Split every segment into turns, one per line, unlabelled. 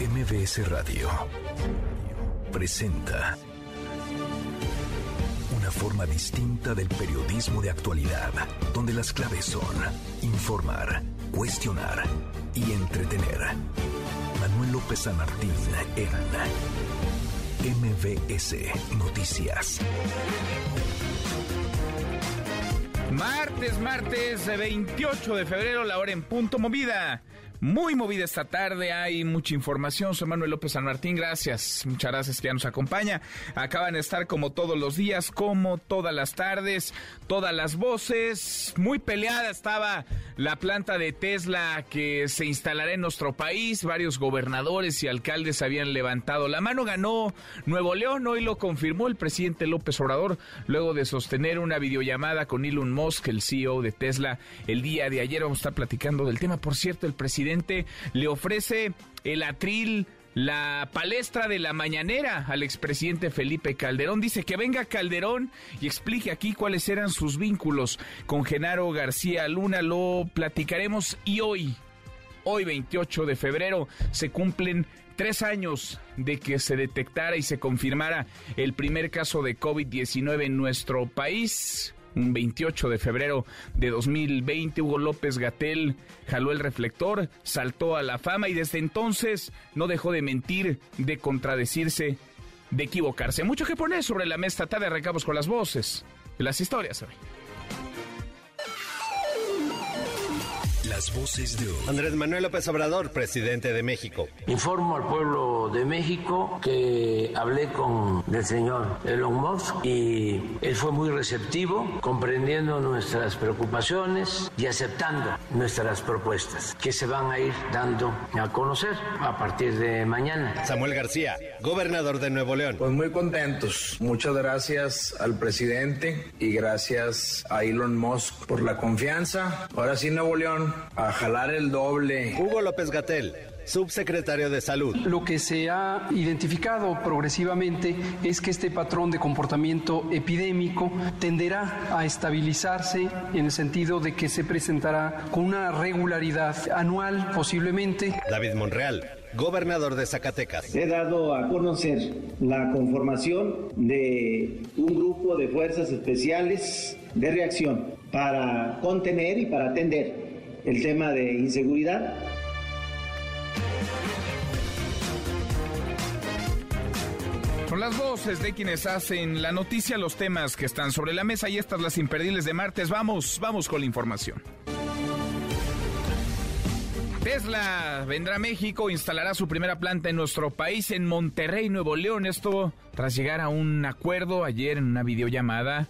MBS Radio presenta una forma distinta del periodismo de actualidad, donde las claves son informar, cuestionar y entretener. Manuel López San Martín en MBS Noticias.
Martes, martes 28 de febrero, la hora en punto movida. Muy movida esta tarde, hay mucha información. Soy Manuel López San Martín, gracias. Muchas gracias que ya nos acompaña. Acaban de estar como todos los días, como todas las tardes, todas las voces. Muy peleada estaba la planta de Tesla que se instalará en nuestro país. Varios gobernadores y alcaldes habían levantado la mano. Ganó Nuevo León, hoy lo confirmó el presidente López Obrador, luego de sostener una videollamada con Elon Musk, el CEO de Tesla, el día de ayer. Vamos a estar platicando del tema. Por cierto, el presidente le ofrece el atril la palestra de la mañanera al expresidente Felipe Calderón. Dice que venga Calderón y explique aquí cuáles eran sus vínculos con Genaro García Luna. Lo platicaremos y hoy, hoy 28 de febrero, se cumplen tres años de que se detectara y se confirmara el primer caso de COVID-19 en nuestro país un 28 de febrero de 2020, Hugo López Gatel jaló el reflector, saltó a la fama y desde entonces no dejó de mentir, de contradecirse, de equivocarse. Mucho que poner sobre la mesa tarde recabos con las voces, las historias hoy.
Las voces de hoy.
Andrés Manuel López Obrador, presidente de México.
Informo al pueblo de México que hablé con el señor Elon Musk y él fue muy receptivo, comprendiendo nuestras preocupaciones y aceptando nuestras propuestas que se van a ir dando a conocer a partir de mañana.
Samuel García, gobernador de Nuevo León.
Pues muy contentos. Muchas gracias al presidente y gracias a Elon Musk por la confianza. Ahora sí, Nuevo León a jalar el doble.
Hugo López Gatel, subsecretario de Salud.
Lo que se ha identificado progresivamente es que este patrón de comportamiento epidémico tenderá a estabilizarse en el sentido de que se presentará con una regularidad anual posiblemente.
David Monreal, gobernador de Zacatecas.
He dado a conocer la conformación de un grupo de fuerzas especiales de reacción para contener y para atender el tema de inseguridad.
Con las voces de quienes hacen la noticia, los temas que están sobre la mesa y estas las imperdibles de martes. Vamos, vamos con la información. Tesla vendrá a México, instalará su primera planta en nuestro país, en Monterrey, Nuevo León. Esto tras llegar a un acuerdo ayer en una videollamada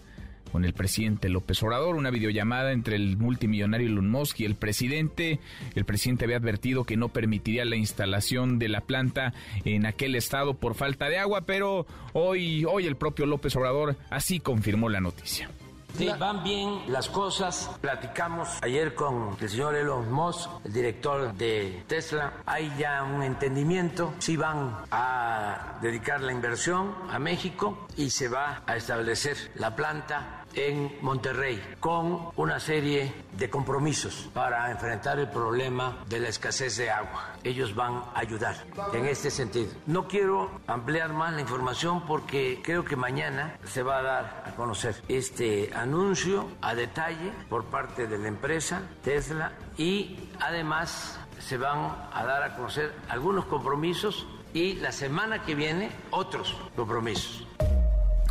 con el presidente López Obrador, una videollamada entre el multimillonario Elon Musk y el presidente. El presidente había advertido que no permitiría la instalación de la planta en aquel estado por falta de agua, pero hoy, hoy el propio López Obrador así confirmó la noticia.
Sí, van bien las cosas. Platicamos ayer con el señor Elon Musk, el director de Tesla. Hay ya un entendimiento. Sí van a dedicar la inversión a México y se va a establecer la planta en Monterrey con una serie de compromisos para enfrentar el problema de la escasez de agua. Ellos van a ayudar en este sentido. No quiero ampliar más la información porque creo que mañana se va a dar a conocer este anuncio a detalle por parte de la empresa Tesla y además se van a dar a conocer algunos compromisos y la semana que viene otros compromisos.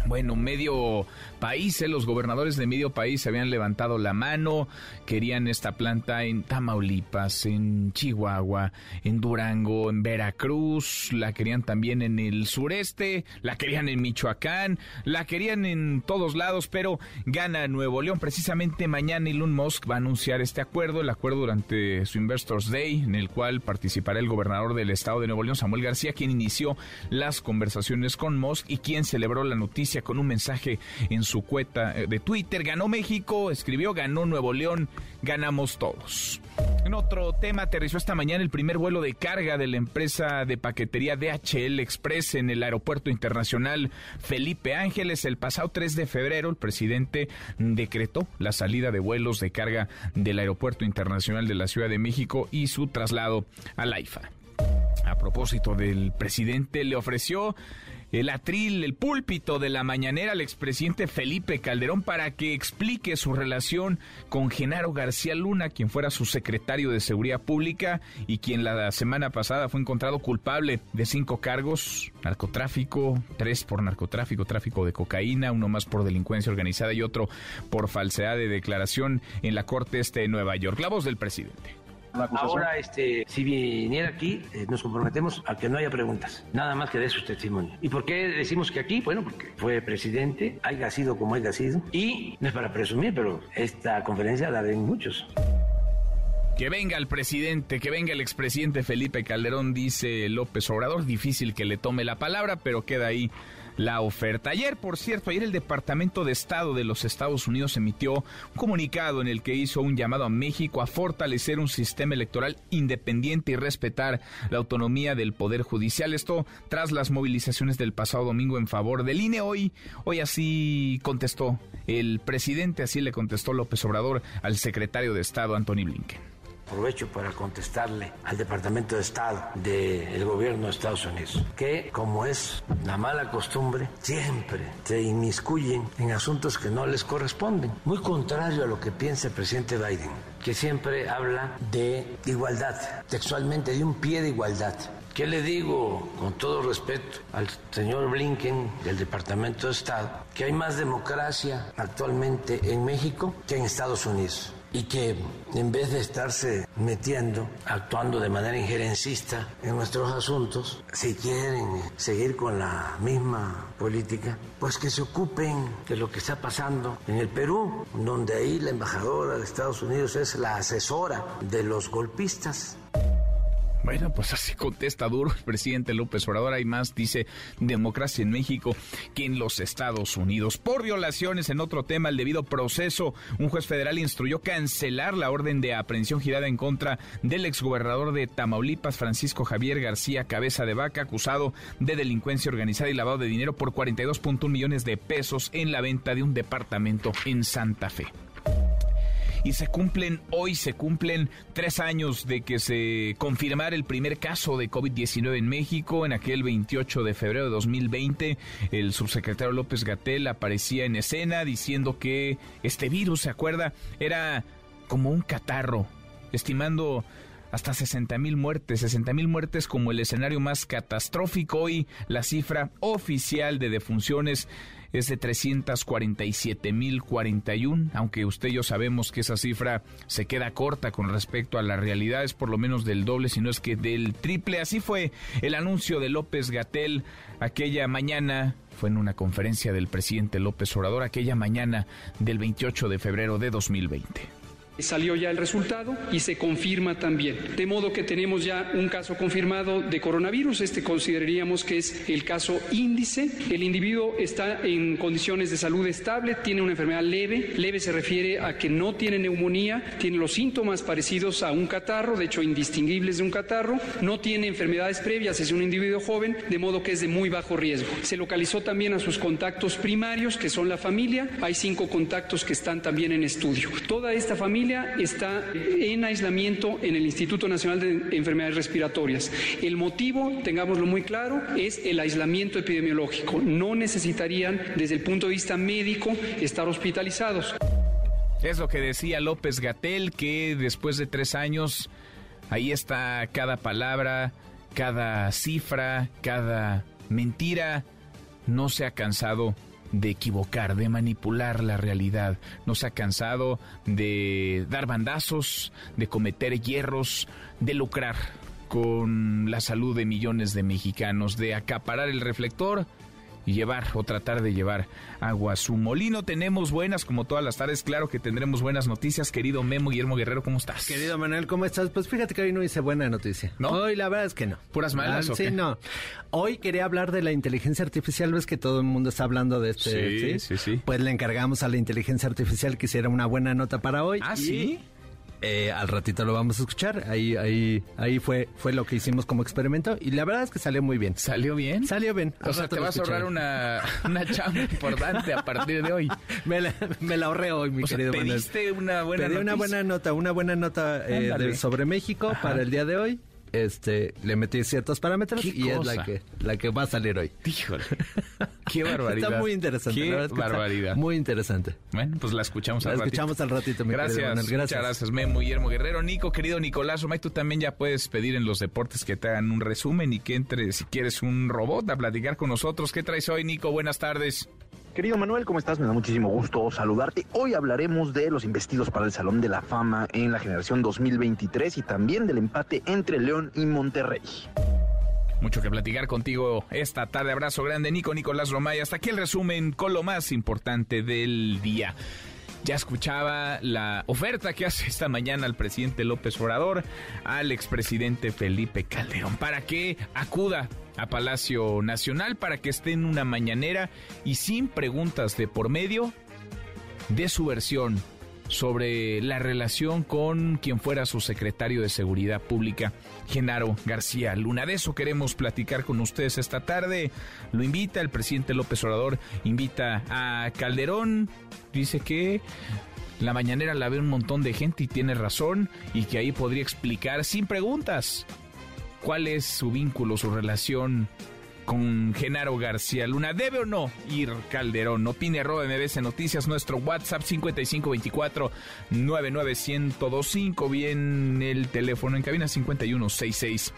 Bueno, medio país, ¿eh? los gobernadores de medio país habían levantado la mano, querían esta planta en Tamaulipas, en Chihuahua, en Durango, en Veracruz, la querían también en el sureste, la querían en Michoacán, la querían en todos lados, pero gana Nuevo León. Precisamente mañana Elon Musk va a anunciar este acuerdo, el acuerdo durante su Investors Day, en el cual participará el gobernador del estado de Nuevo León, Samuel García, quien inició las conversaciones con Musk y quien celebró la noticia con un mensaje en su cuenta eh, de Twitter. Ganó México, escribió, ganó Nuevo León, ganamos todos. En otro tema, aterrizó esta mañana el primer vuelo de carga de la empresa de paquetería DHL Express en el Aeropuerto Internacional Felipe Ángeles. El pasado 3 de febrero, el presidente decretó la salida de vuelos de carga del Aeropuerto Internacional de la Ciudad de México y su traslado a la IFA. A a propósito del presidente, le ofreció el atril, el púlpito de la mañanera al expresidente Felipe Calderón para que explique su relación con Genaro García Luna, quien fuera su secretario de Seguridad Pública y quien la semana pasada fue encontrado culpable de cinco cargos, narcotráfico, tres por narcotráfico, tráfico de cocaína, uno más por delincuencia organizada y otro por falsedad de declaración en la Corte Este de Nueva York. La voz del presidente.
Ahora, este, si viniera aquí, eh, nos comprometemos a que no haya preguntas, nada más que dé su testimonio. ¿Y por qué decimos que aquí? Bueno, porque fue presidente, haya sido como haya sido, y no es para presumir, pero esta conferencia la ven muchos.
Que venga el presidente, que venga el expresidente Felipe Calderón, dice López Obrador. Difícil que le tome la palabra, pero queda ahí la oferta. Ayer, por cierto, ayer el Departamento de Estado de los Estados Unidos emitió un comunicado en el que hizo un llamado a México a fortalecer un sistema electoral independiente y respetar la autonomía del Poder Judicial. Esto tras las movilizaciones del pasado domingo en favor del INE. Hoy, hoy así contestó el presidente, así le contestó López Obrador al secretario de Estado, Anthony Blinken.
Aprovecho para contestarle al Departamento de Estado del gobierno de Estados Unidos, que como es la mala costumbre, siempre se inmiscuyen en asuntos que no les corresponden. Muy contrario a lo que piensa el presidente Biden, que siempre habla de igualdad, textualmente de un pie de igualdad. ¿Qué le digo con todo respeto al señor Blinken del Departamento de Estado? Que hay más democracia actualmente en México que en Estados Unidos y que en vez de estarse metiendo, actuando de manera injerencista en nuestros asuntos, si quieren seguir con la misma política, pues que se ocupen de lo que está pasando en el Perú, donde ahí la embajadora de Estados Unidos es la asesora de los golpistas.
Bueno, pues así contesta duro el presidente López Obrador. Hay más, dice, democracia en México que en los Estados Unidos. Por violaciones en otro tema, el debido proceso, un juez federal instruyó cancelar la orden de aprehensión girada en contra del exgobernador de Tamaulipas, Francisco Javier García Cabeza de Vaca, acusado de delincuencia organizada y lavado de dinero por 42.1 millones de pesos en la venta de un departamento en Santa Fe y se cumplen hoy, se cumplen tres años de que se confirmara el primer caso de COVID-19 en México. En aquel 28 de febrero de 2020, el subsecretario López Gatel aparecía en escena diciendo que este virus, ¿se acuerda? Era como un catarro, estimando hasta 60 mil muertes, 60 mil muertes como el escenario más catastrófico. Hoy la cifra oficial de defunciones es de 347.041, aunque usted y yo sabemos que esa cifra se queda corta con respecto a la realidad, es por lo menos del doble, si no es que del triple. Así fue el anuncio de López Gatel aquella mañana fue en una conferencia del presidente López Obrador aquella mañana del 28 de febrero de 2020.
Salió ya el resultado y se confirma también. De modo que tenemos ya un caso confirmado de coronavirus. Este consideraríamos que es el caso índice. El individuo está en condiciones de salud estable, tiene una enfermedad leve. Leve se refiere a que no tiene neumonía, tiene los síntomas parecidos a un catarro, de hecho indistinguibles de un catarro. No tiene enfermedades previas, es un individuo joven, de modo que es de muy bajo riesgo. Se localizó también a sus contactos primarios, que son la familia. Hay cinco contactos que están también en estudio. Toda esta familia está en aislamiento en el Instituto Nacional de Enfermedades Respiratorias. El motivo, tengámoslo muy claro, es el aislamiento epidemiológico. No necesitarían, desde el punto de vista médico, estar hospitalizados.
Es lo que decía López Gatel, que después de tres años, ahí está cada palabra, cada cifra, cada mentira, no se ha cansado de equivocar, de manipular la realidad. No se ha cansado de dar bandazos, de cometer hierros, de lucrar con la salud de millones de mexicanos, de acaparar el reflector y llevar o tratar de llevar agua a su molino. Tenemos buenas, como todas las tardes, claro que tendremos buenas noticias. Querido Memo Guillermo Guerrero, ¿cómo estás?
Querido Manuel, ¿cómo estás? Pues fíjate que hoy no hice buena noticia.
¿No?
Hoy la verdad es que no.
¿Puras malas
ah, Sí, no. Hoy quería hablar de la inteligencia artificial. Ves que todo el mundo está hablando de este.
Sí, sí, sí.
Pues le encargamos a la inteligencia artificial que hiciera una buena nota para hoy.
Ah, sí.
Eh, al ratito lo vamos a escuchar. Ahí, ahí, ahí fue, fue lo que hicimos como experimento y la verdad es que salió muy bien.
¿Salió bien?
Salió bien.
O sea, te vas a ahorrar una, una chamba importante a partir de hoy.
me, la, me la ahorré hoy, mi
o
querido
sea, pediste una buena
Pedí
noticia.
una buena nota, una buena nota eh, de, sobre México
Ajá.
para el día de hoy. Este, le metí ciertos parámetros y es la que, la que va a salir hoy.
Híjole, qué barbaridad.
Está muy interesante.
Qué barbaridad.
Muy interesante.
Bueno, pues la escuchamos al
ratito. La escuchamos al ratito, mi
gracias,
Gracias.
Muchas gracias, Memo Guillermo Guerrero. Nico, querido Nicolás Romay, tú también ya puedes pedir en los deportes que te hagan un resumen y que entre, si quieres, un robot a platicar con nosotros. ¿Qué traes hoy, Nico? Buenas tardes.
Querido Manuel, ¿cómo estás? Me da muchísimo gusto saludarte. Hoy hablaremos de los investidos para el Salón de la Fama en la generación 2023 y también del empate entre León y Monterrey.
Mucho que platicar contigo esta tarde. Abrazo grande, Nico, Nicolás Romay. Hasta aquí el resumen con lo más importante del día. Ya escuchaba la oferta que hace esta mañana el presidente López Obrador al expresidente Felipe Calderón para que acuda a Palacio Nacional, para que esté en una mañanera y sin preguntas de por medio de su versión sobre la relación con quien fuera su secretario de Seguridad Pública, Genaro García Luna. De eso queremos platicar con ustedes esta tarde. Lo invita el presidente López Obrador, invita a Calderón, dice que la mañanera la ve un montón de gente y tiene razón y que ahí podría explicar sin preguntas cuál es su vínculo, su relación con Genaro García Luna. ¿Debe o no ir Calderón? Opine arroba MBS Noticias, nuestro WhatsApp 5524 99125, bien el teléfono en cabina 5166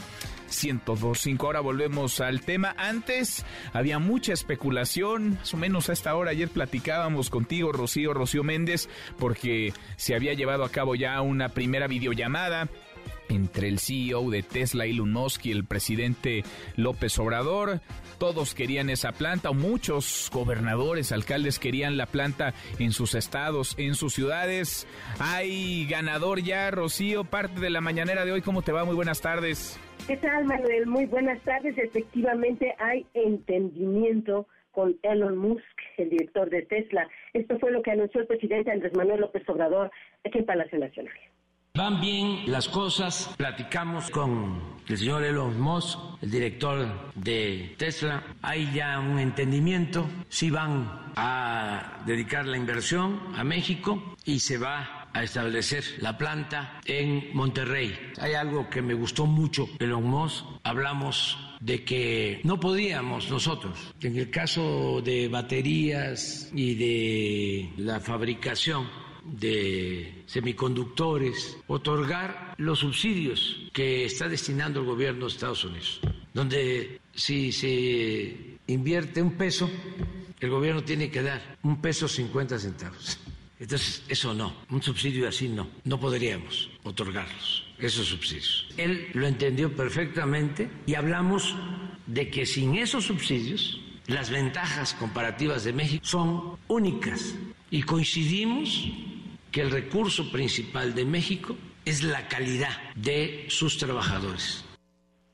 1025. Ahora volvemos al tema. Antes había mucha especulación, más o menos a esta hora. Ayer platicábamos contigo, Rocío, Rocío Méndez, porque se había llevado a cabo ya una primera videollamada entre el CEO de Tesla, Elon Musk, y el presidente López Obrador. Todos querían esa planta, o muchos gobernadores, alcaldes querían la planta en sus estados, en sus ciudades. Hay ganador ya, Rocío, parte de la mañanera de hoy. ¿Cómo te va? Muy buenas tardes.
¿Qué tal, Manuel? Muy buenas tardes. Efectivamente, hay entendimiento con Elon Musk, el director de Tesla. Esto fue lo que anunció el presidente Andrés Manuel López Obrador aquí en Palacio Nacional.
Van bien las cosas. Platicamos con el señor Elon Musk, el director de Tesla. Hay ya un entendimiento. Sí van a dedicar la inversión a México y se va a establecer la planta en Monterrey. Hay algo que me gustó mucho Elon Musk. Hablamos de que no podíamos nosotros, en el caso de baterías y de la fabricación de semiconductores, otorgar los subsidios que está destinando el gobierno de Estados Unidos, donde si se invierte un peso, el gobierno tiene que dar un peso cincuenta centavos. Entonces, eso no, un subsidio así no, no podríamos otorgarlos, esos subsidios. Él lo entendió perfectamente y hablamos de que sin esos subsidios, las ventajas comparativas de México son únicas y coincidimos que el recurso principal de México es la calidad de sus trabajadores.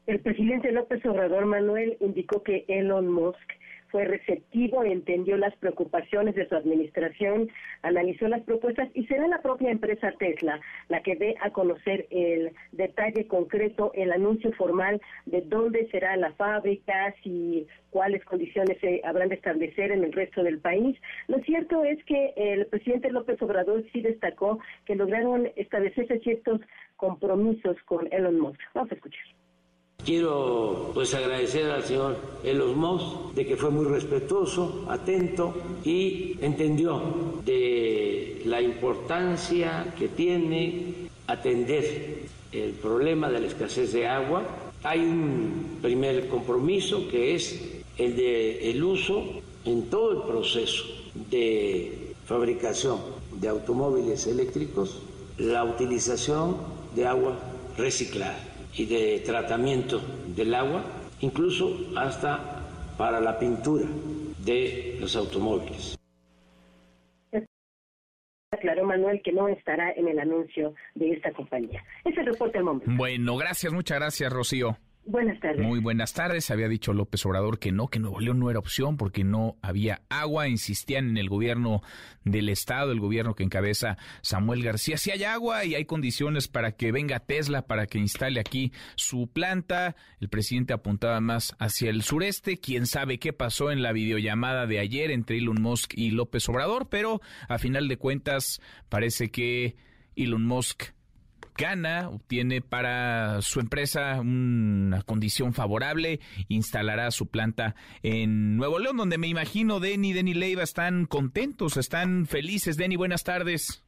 El presidente López Obrador Manuel indicó que Elon Musk fue receptivo, entendió las preocupaciones de su administración, analizó las propuestas y será la propia empresa Tesla la que dé a conocer el detalle concreto, el anuncio formal de dónde será la fábrica, si cuáles condiciones se habrán de establecer en el resto del país. Lo cierto es que el presidente López Obrador sí destacó que lograron establecerse ciertos compromisos con Elon Musk. Vamos a escuchar.
Quiero pues agradecer al señor Elon Musk de que fue muy respetuoso, atento y entendió de la importancia que tiene atender el problema de la escasez de agua. Hay un primer compromiso que es el de el uso en todo el proceso de fabricación de automóviles eléctricos, la utilización de agua reciclada y de tratamiento del agua, incluso hasta para la pintura de los automóviles.
Aclaró Manuel que no estará en el anuncio de esta compañía. Ese reporte al momento.
Bueno, gracias, muchas gracias, Rocío.
Buenas tardes.
Muy buenas tardes. Había dicho López Obrador que no, que Nuevo León no era opción porque no había agua. Insistían en el gobierno del estado, el gobierno que encabeza Samuel García. Si hay agua y hay condiciones para que venga Tesla, para que instale aquí su planta. El presidente apuntaba más hacia el sureste. Quién sabe qué pasó en la videollamada de ayer entre Elon Musk y López Obrador, pero a final de cuentas parece que Elon Musk gana, obtiene para su empresa una condición favorable, instalará su planta en Nuevo León, donde me imagino Denny, Denny Leiva están contentos, están felices. Denny, buenas tardes.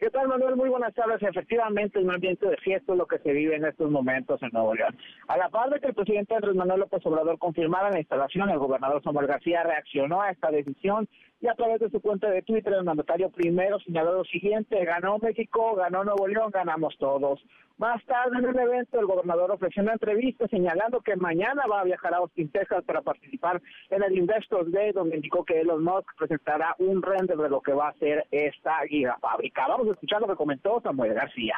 ¿Qué tal, Manuel? Muy buenas tardes. Efectivamente, un ambiente de fiesta es lo que se vive en estos momentos en Nuevo León. A la par de que el presidente Andrés Manuel López Obrador confirmara la instalación, el gobernador Samuel García reaccionó a esta decisión y a través de su cuenta de Twitter, el mandatario primero señaló lo siguiente, ganó México, ganó Nuevo León, ganamos todos. Más tarde en el evento, el gobernador ofreció una entrevista señalando que mañana va a viajar a Austin, Texas para participar en el Investors Day, donde indicó que Elon Musk presentará un render de lo que va a ser esta gigafábrica. Vamos a escuchar lo que comentó Samuel García.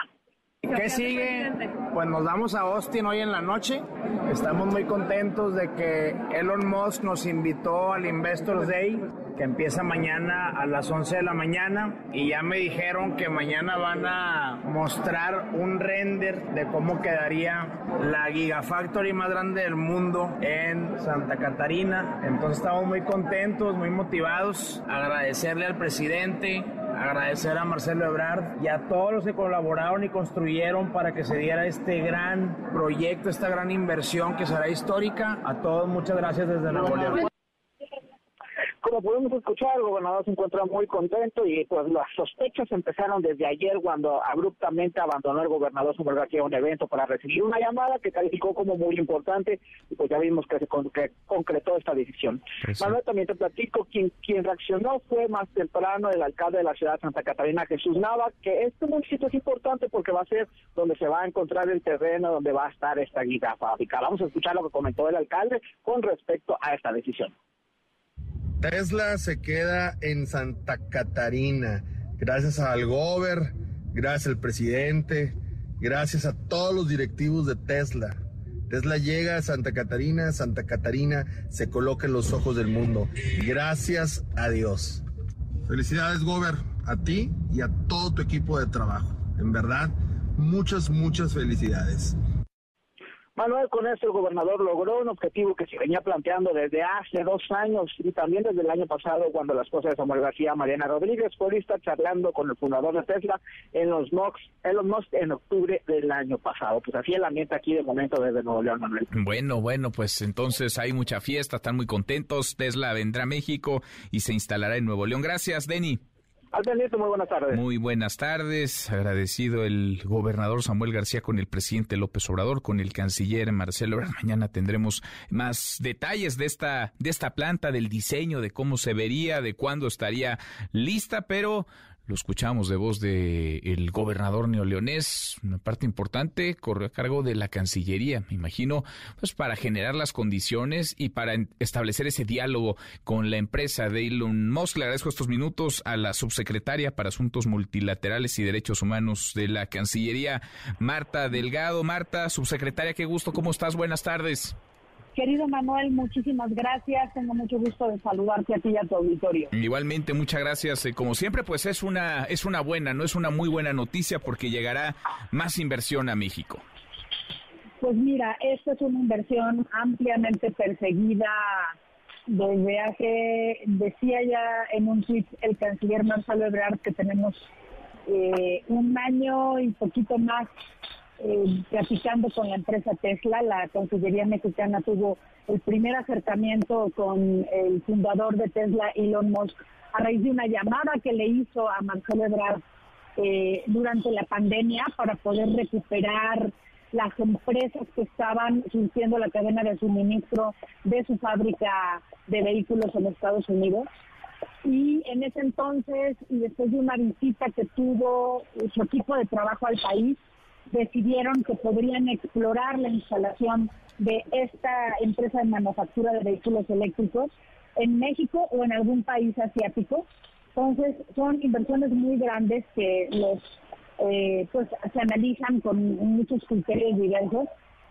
¿Qué sigue? Pues nos vamos a Austin hoy en la noche. Estamos muy contentos de que Elon Musk nos invitó al Investors Day, que empieza mañana a las 11 de la mañana. Y ya me dijeron que mañana van a mostrar un render de cómo quedaría la Gigafactory más grande del mundo en Santa Catarina. Entonces estamos muy contentos, muy motivados. Agradecerle al presidente, agradecer a Marcelo Ebrard y a todos los que colaboraron y construyeron para que se diera este gran proyecto, esta gran inversión que será histórica. A todos muchas gracias desde Nuevo León.
Como podemos escuchar, el gobernador se encuentra muy contento y pues las sospechas empezaron desde ayer cuando abruptamente abandonó el gobernador Samuel García un evento para recibir una llamada que calificó como muy importante y pues ya vimos que se que concretó esta decisión. Manuel, también te platico, quien, quien reaccionó fue más temprano el alcalde de la ciudad de Santa Catarina, Jesús Nava, que este municipio es importante porque va a ser donde se va a encontrar el terreno donde va a estar esta gigafábrica. Vamos a escuchar lo que comentó el alcalde con respecto a esta decisión.
Tesla se queda en Santa Catarina, gracias al Gober, gracias al presidente, gracias a todos los directivos de Tesla. Tesla llega a Santa Catarina, Santa Catarina se coloca en los ojos del mundo. Gracias a Dios. Felicidades, Gober, a ti y a todo tu equipo de trabajo. En verdad, muchas, muchas felicidades.
Manuel, con esto el gobernador logró un objetivo que se venía planteando desde hace dos años y también desde el año pasado cuando la esposa de Samuel García, Mariana Rodríguez, fue lista charlando con el fundador de Tesla en los Mox, los Mox en octubre del año pasado. Pues así el ambiente aquí de momento desde Nuevo León, Manuel.
Bueno, bueno, pues entonces hay mucha fiesta, están muy contentos. Tesla vendrá a México y se instalará en Nuevo León. Gracias, Denny.
Muy buenas tardes.
Muy buenas tardes. Agradecido el gobernador Samuel García con el presidente López Obrador, con el canciller Marcelo. Mañana tendremos más detalles de esta, de esta planta, del diseño, de cómo se vería, de cuándo estaría lista, pero lo escuchamos de voz de el gobernador neoleonés, una parte importante corre a cargo de la Cancillería, me imagino, pues para generar las condiciones y para establecer ese diálogo con la empresa de Elon Musk. Le agradezco estos minutos a la subsecretaria para Asuntos Multilaterales y Derechos Humanos de la Cancillería, Marta Delgado. Marta, subsecretaria, qué gusto, ¿cómo estás? Buenas tardes.
Querido Manuel, muchísimas gracias. Tengo mucho gusto de saludarte a ti y a tu auditorio.
Igualmente, muchas gracias. Eh, como siempre, pues es una es una buena, no es una muy buena noticia porque llegará más inversión a México.
Pues mira, esta es una inversión ampliamente perseguida desde hace, decía ya en un tweet el canciller Marcelo Ebrard que tenemos eh, un año y poquito más eh, platicando con la empresa Tesla, la Cancillería mexicana tuvo el primer acercamiento con el fundador de Tesla, Elon Musk, a raíz de una llamada que le hizo a Marcelo Ebrard eh, durante la pandemia para poder recuperar las empresas que estaban surtiendo la cadena de suministro de su fábrica de vehículos en Estados Unidos. Y en ese entonces, y después de una visita que tuvo su equipo de trabajo al país, decidieron que podrían explorar la instalación de esta empresa de manufactura de vehículos eléctricos en México o en algún país asiático. Entonces, son inversiones muy grandes que los eh, pues se analizan con muchos criterios diversos.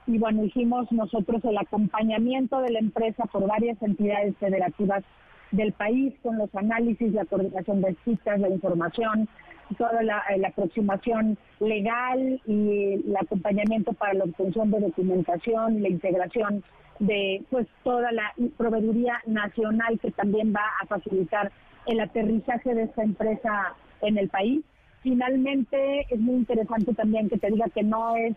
Y bueno, hicimos nosotros el acompañamiento de la empresa por varias entidades federativas del país con los análisis, la coordinación de citas, la información, toda la, eh, la, aproximación legal y el acompañamiento para la obtención de documentación, la integración de pues toda la proveeduría nacional que también va a facilitar el aterrizaje de esta empresa en el país. Finalmente, es muy interesante también que te diga que no es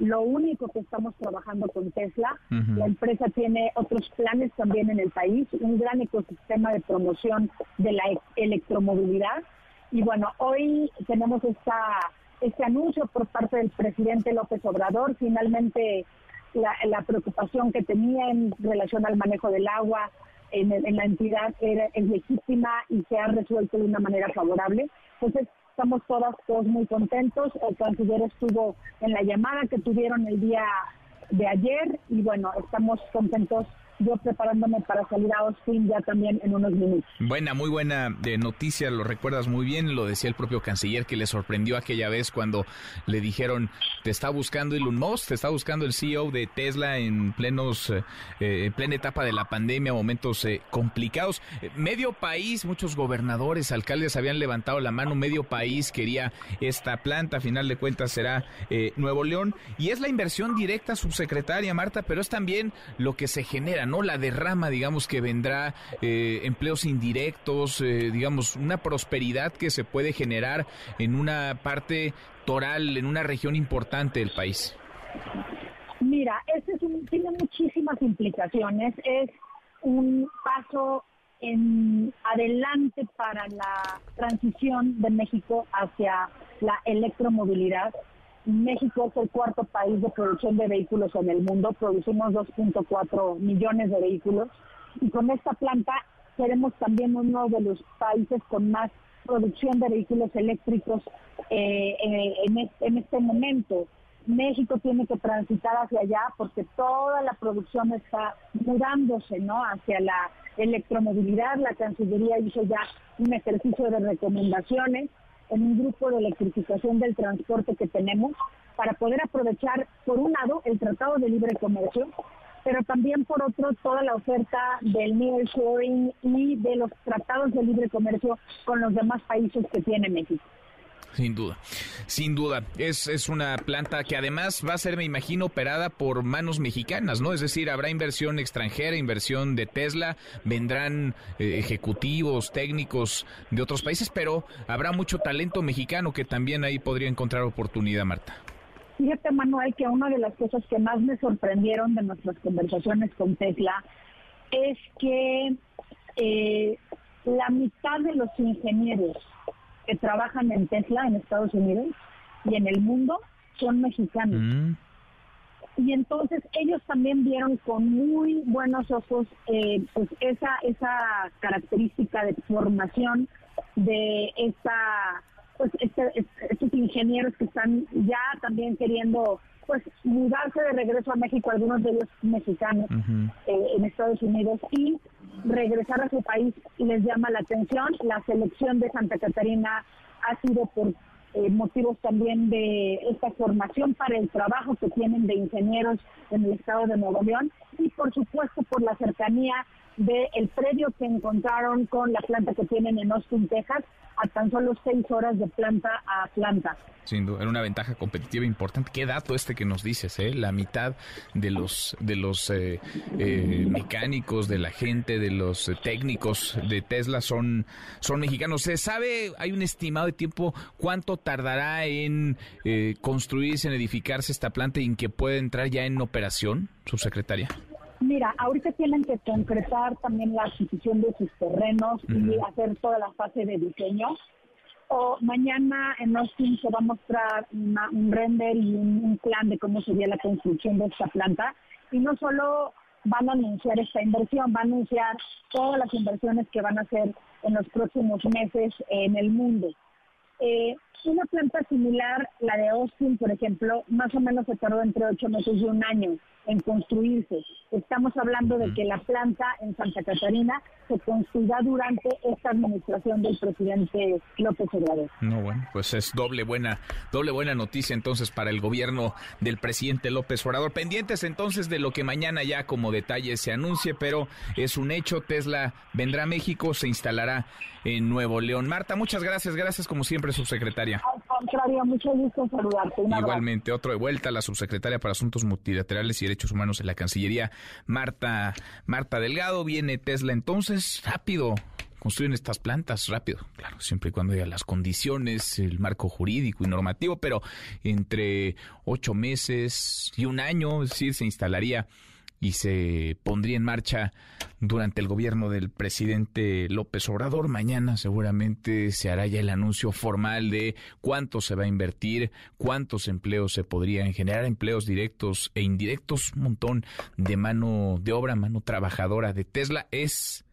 lo único que estamos trabajando con Tesla. La empresa tiene otros planes también en el país, un gran ecosistema de promoción de la electromovilidad. Y bueno, hoy tenemos esta, este anuncio por parte del presidente López Obrador. Finalmente, la, preocupación que tenía en relación al manejo del agua en, la entidad era, es legítima y se ha resuelto de una manera favorable. Entonces, estamos todas, todos muy contentos. El canciller estuvo en la llamada que tuvieron el día de ayer y bueno, estamos contentos yo preparándome para salir a Austin ya también en unos minutos.
Buena, muy buena de eh, noticia, lo recuerdas muy bien, lo decía el propio canciller que le sorprendió aquella vez cuando le dijeron, te está buscando Elon Musk, te está buscando el CEO de Tesla en plenos, eh, eh, en plena etapa de la pandemia, momentos complicados. Medio país, muchos gobernadores, alcaldes habían levantado la mano, medio país quería esta planta, a final de cuentas será Nuevo León, y es la inversión directa, subsecretaria Marta, pero es también lo que se genera, ¿no? La derrama, digamos, que vendrá, eh, empleos indirectos, eh, digamos, una prosperidad que se puede generar en una parte toral, en una región importante del país.
Mira, este es un, tiene muchísimas implicaciones. Es un paso en adelante para la transición de México hacia la electromovilidad México es el cuarto país de producción de vehículos en el mundo, producimos 2.4 millones de vehículos y con esta planta seremos también uno de los países con más producción de vehículos eléctricos eh, en, este momento. México tiene que transitar hacia allá porque toda la producción está mudándose ¿no? hacia la electromovilidad. La Cancillería hizo ya un ejercicio de recomendaciones en un grupo de electrificación del transporte que tenemos para poder aprovechar, por un lado, el Tratado de Libre Comercio, pero también por otro toda la oferta del nearshoring y de los tratados de libre comercio con los demás países que tiene México.
Sin duda, sin duda. Es, es una planta que además va a ser, me imagino, operada por manos mexicanas, ¿no? Es decir, habrá inversión extranjera, inversión de Tesla, vendrán eh, ejecutivos, técnicos de otros países, pero habrá mucho talento mexicano que también ahí podría encontrar oportunidad, Marta.
Fíjate, Manuel, que una de las cosas que más me sorprendieron de nuestras conversaciones con Tesla es que eh, la mitad de los ingenieros que trabajan en Tesla en Estados Unidos y en el mundo son mexicanos. Mm. Y entonces ellos también vieron con muy buenos ojos eh, pues esa, esa característica de formación de esta pues este, estos ingenieros que están ya también queriendo pues mudarse de regreso a México, algunos de ellos mexicanos eh, en Estados Unidos y regresar a su país les llama la atención. La selección de Santa Catarina ha sido por eh, motivos también de esta formación para el trabajo que tienen de ingenieros en el estado de Nuevo León y por supuesto por la cercanía del predio que encontraron con la planta que tienen en Austin, Texas, a tan solo seis horas de planta a planta.
Sin duda, era una ventaja competitiva importante. Qué dato este que nos dices, ¿eh? La mitad de los de los eh, eh, mecánicos, de la gente, de los eh, técnicos de Tesla son son mexicanos. ¿Se sabe, hay un estimado de tiempo cuánto tardará en construirse, en edificarse esta planta y en que pueda entrar ya en operación, subsecretaria?
Mira, ahorita tienen que concretar también la adquisición de sus terrenos y hacer toda la fase de diseño. O mañana en Austin se va a mostrar un render y un, plan de cómo sería la construcción de esta planta. Y no solo van a anunciar esta inversión, van a anunciar todas las inversiones que van a hacer en los próximos meses en el mundo. Eh, una planta similar, la de Austin, por ejemplo, más o menos se tardó entre ocho meses y un año en construirse. Estamos hablando de que la planta en Santa Catarina se construirá durante esta administración del presidente López Obrador.
No, bueno, pues es doble buena, doble buena noticia entonces para el gobierno del presidente López Obrador. Pendientes entonces de lo que mañana ya como detalle se anuncie, pero es un hecho, Tesla vendrá a México, se instalará en Nuevo León. Marta, muchas gracias, gracias como siempre, subsecretaria.
Al contrario, mucho gusto saludarte.
Igualmente, otro de vuelta, la subsecretaria para Asuntos Multilaterales y Derechos Humanos en la Cancillería, Marta, Marta Delgado. Viene Tesla entonces, rápido, construyen estas plantas rápido, claro, siempre y cuando haya las condiciones, el marco jurídico y normativo, pero entre ocho meses y un año, es decir, se instalaría y se pondría en marcha durante el gobierno del presidente López Obrador. Mañana seguramente se hará ya el anuncio formal de cuánto se va a invertir, cuántos empleos se podrían generar, empleos directos e indirectos, un montón de mano de obra, mano trabajadora de Tesla. Es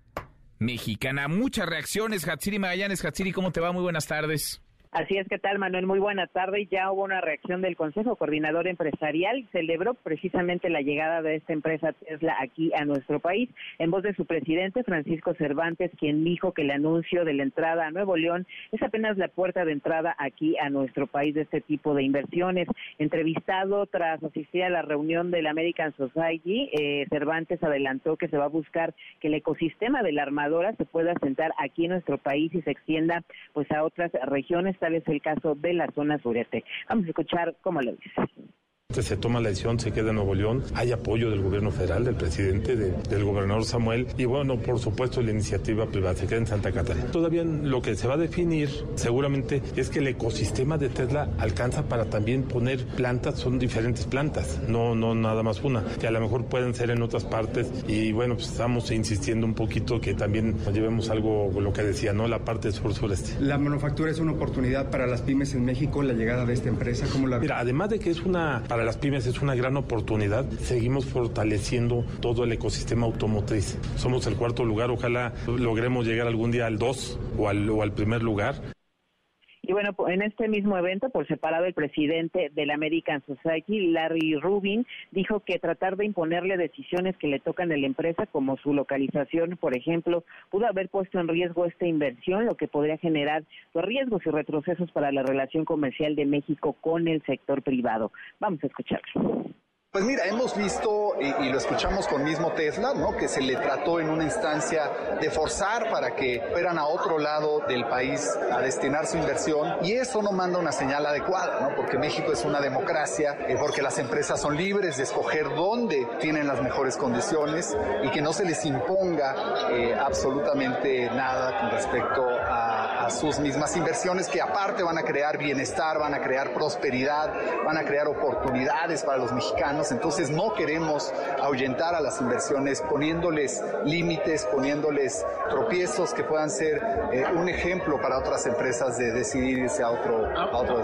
mexicana. Muchas reacciones. Hatsiri Magallanes. Hatsiri, ¿cómo te va? Muy buenas tardes.
Así es, que tal, Manuel? Muy buena tarde. Ya hubo una reacción del Consejo Coordinador Empresarial. Celebró precisamente la llegada de esta empresa Tesla aquí a nuestro país. En voz de su presidente, Francisco Cervantes, quien dijo que el anuncio de la entrada a Nuevo León es apenas la puerta de entrada aquí a nuestro país de este tipo de inversiones. Entrevistado tras asistir a la reunión del American Society, eh, Cervantes adelantó que se va a buscar que el ecosistema de la armadora se pueda asentar aquí en nuestro país y se extienda pues a otras regiones tal es el caso de la zona sureste. Vamos a escuchar cómo lo dice.
Se toma la decisión, se queda en Nuevo León. Hay apoyo del gobierno federal, del presidente, del gobernador Samuel y bueno, por supuesto la iniciativa privada se queda en Santa Catarina. Todavía lo que se va a definir seguramente es que el ecosistema de Tesla alcanza para también poner plantas, son diferentes plantas, no, no nada más una, que a lo mejor pueden ser en otras partes y bueno, pues estamos insistiendo un poquito que también llevemos algo, lo que decía, ¿no? La parte sur-sureste.
La manufactura es una oportunidad para las pymes en México, la llegada de esta empresa, ¿cómo la
Mira, además de que es una para las pymes es una gran oportunidad. Seguimos fortaleciendo todo el ecosistema automotriz. Somos el cuarto lugar, ojalá logremos llegar algún día al 2 o al, o al primer lugar.
Y bueno, en este mismo evento, por separado, el presidente del American Society, Larry Rubin, dijo que tratar de imponerle decisiones que le tocan a la empresa, como su localización, por ejemplo, pudo haber puesto en riesgo esta inversión, lo que podría generar pues, riesgos y retrocesos para la relación comercial de México con el sector privado. Vamos a escucharlo.
Pues mira, hemos visto y, lo escuchamos con mismo Tesla, ¿no? Que se le trató en una instancia de forzar para que fueran a otro lado del país a destinar su inversión y eso no manda una señal adecuada, ¿no? Porque México es una democracia, eh, porque las empresas son libres de escoger dónde tienen las mejores condiciones y que no se les imponga eh, absolutamente nada con respecto a, a sus mismas inversiones que aparte van a crear bienestar, van a crear prosperidad, van a crear oportunidades para los mexicanos entonces no queremos ahuyentar a las inversiones poniéndoles límites, poniéndoles tropiezos que puedan ser eh, un ejemplo para otras empresas de decidirse a otro, a otro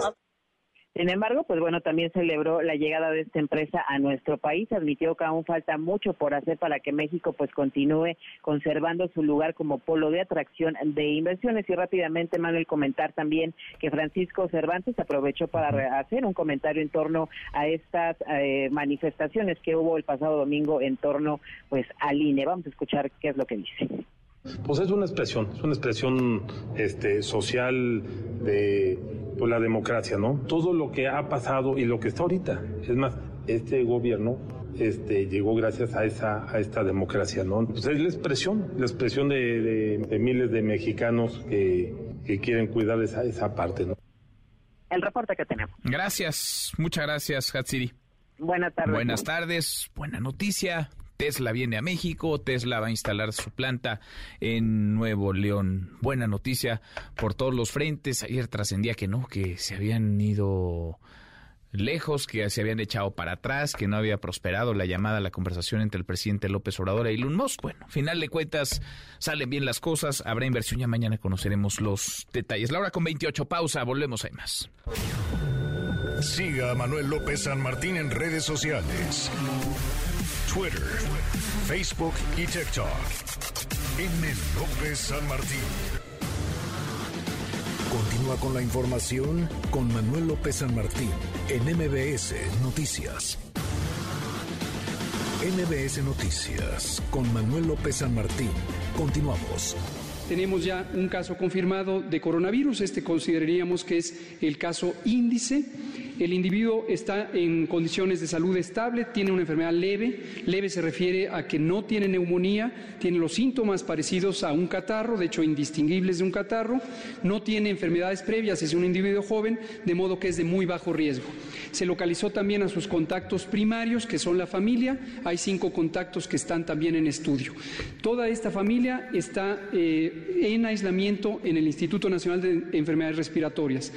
sin embargo, pues bueno, también celebró la llegada de esta empresa a nuestro país, admitió que aún falta mucho por hacer para que México pues continúe conservando su lugar como polo de atracción de inversiones y rápidamente Manuel comentar también que Francisco Cervantes aprovechó para hacer un comentario en torno a estas eh, manifestaciones que hubo el pasado domingo en torno pues al INE. Vamos a escuchar qué es lo que dice.
Pues es una expresión, es una expresión este, social de por la democracia, ¿no? Todo lo que ha pasado y lo que está ahorita. Es más, este gobierno este, llegó gracias a esa a esta democracia, ¿no? Pues es la expresión, la expresión de, miles de mexicanos que, que quieren cuidar esa, esa parte, ¿no?
El reporte que tenemos.
Gracias, muchas gracias, Hatsiri.
Buenas tardes.
Buenas tardes, buena noticia. Tesla viene a México, Tesla va a instalar su planta en Nuevo León. Buena noticia por todos los frentes. Ayer trascendía que no, que se habían ido lejos, que se habían echado para atrás, que no había prosperado la llamada, la conversación entre el presidente López Obrador y Elon Musk. Bueno, final de cuentas, salen bien las cosas, habrá inversión, ya mañana conoceremos los detalles. La hora con 28, pausa, volvemos, hay más.
Siga a Manuel López San Martín en redes sociales. Twitter, Facebook y TikTok. M. López San Martín. Continúa con la información con Manuel López San Martín en MBS Noticias. MBS Noticias con Manuel López San Martín. Continuamos.
Tenemos ya un caso confirmado de coronavirus. Este consideraríamos que es el caso índice el individuo está en condiciones de salud estable, tiene una enfermedad leve. Leve se refiere a que no tiene neumonía, tiene los síntomas parecidos a un catarro, de hecho indistinguibles de un catarro, no tiene enfermedades previas, es un individuo joven, de modo que es de muy bajo riesgo. Se localizó también a sus contactos primarios, que son la familia. Hay cinco contactos que están también en estudio. Toda esta familia está eh, en aislamiento en el Instituto Nacional de Enfermedades Respiratorias.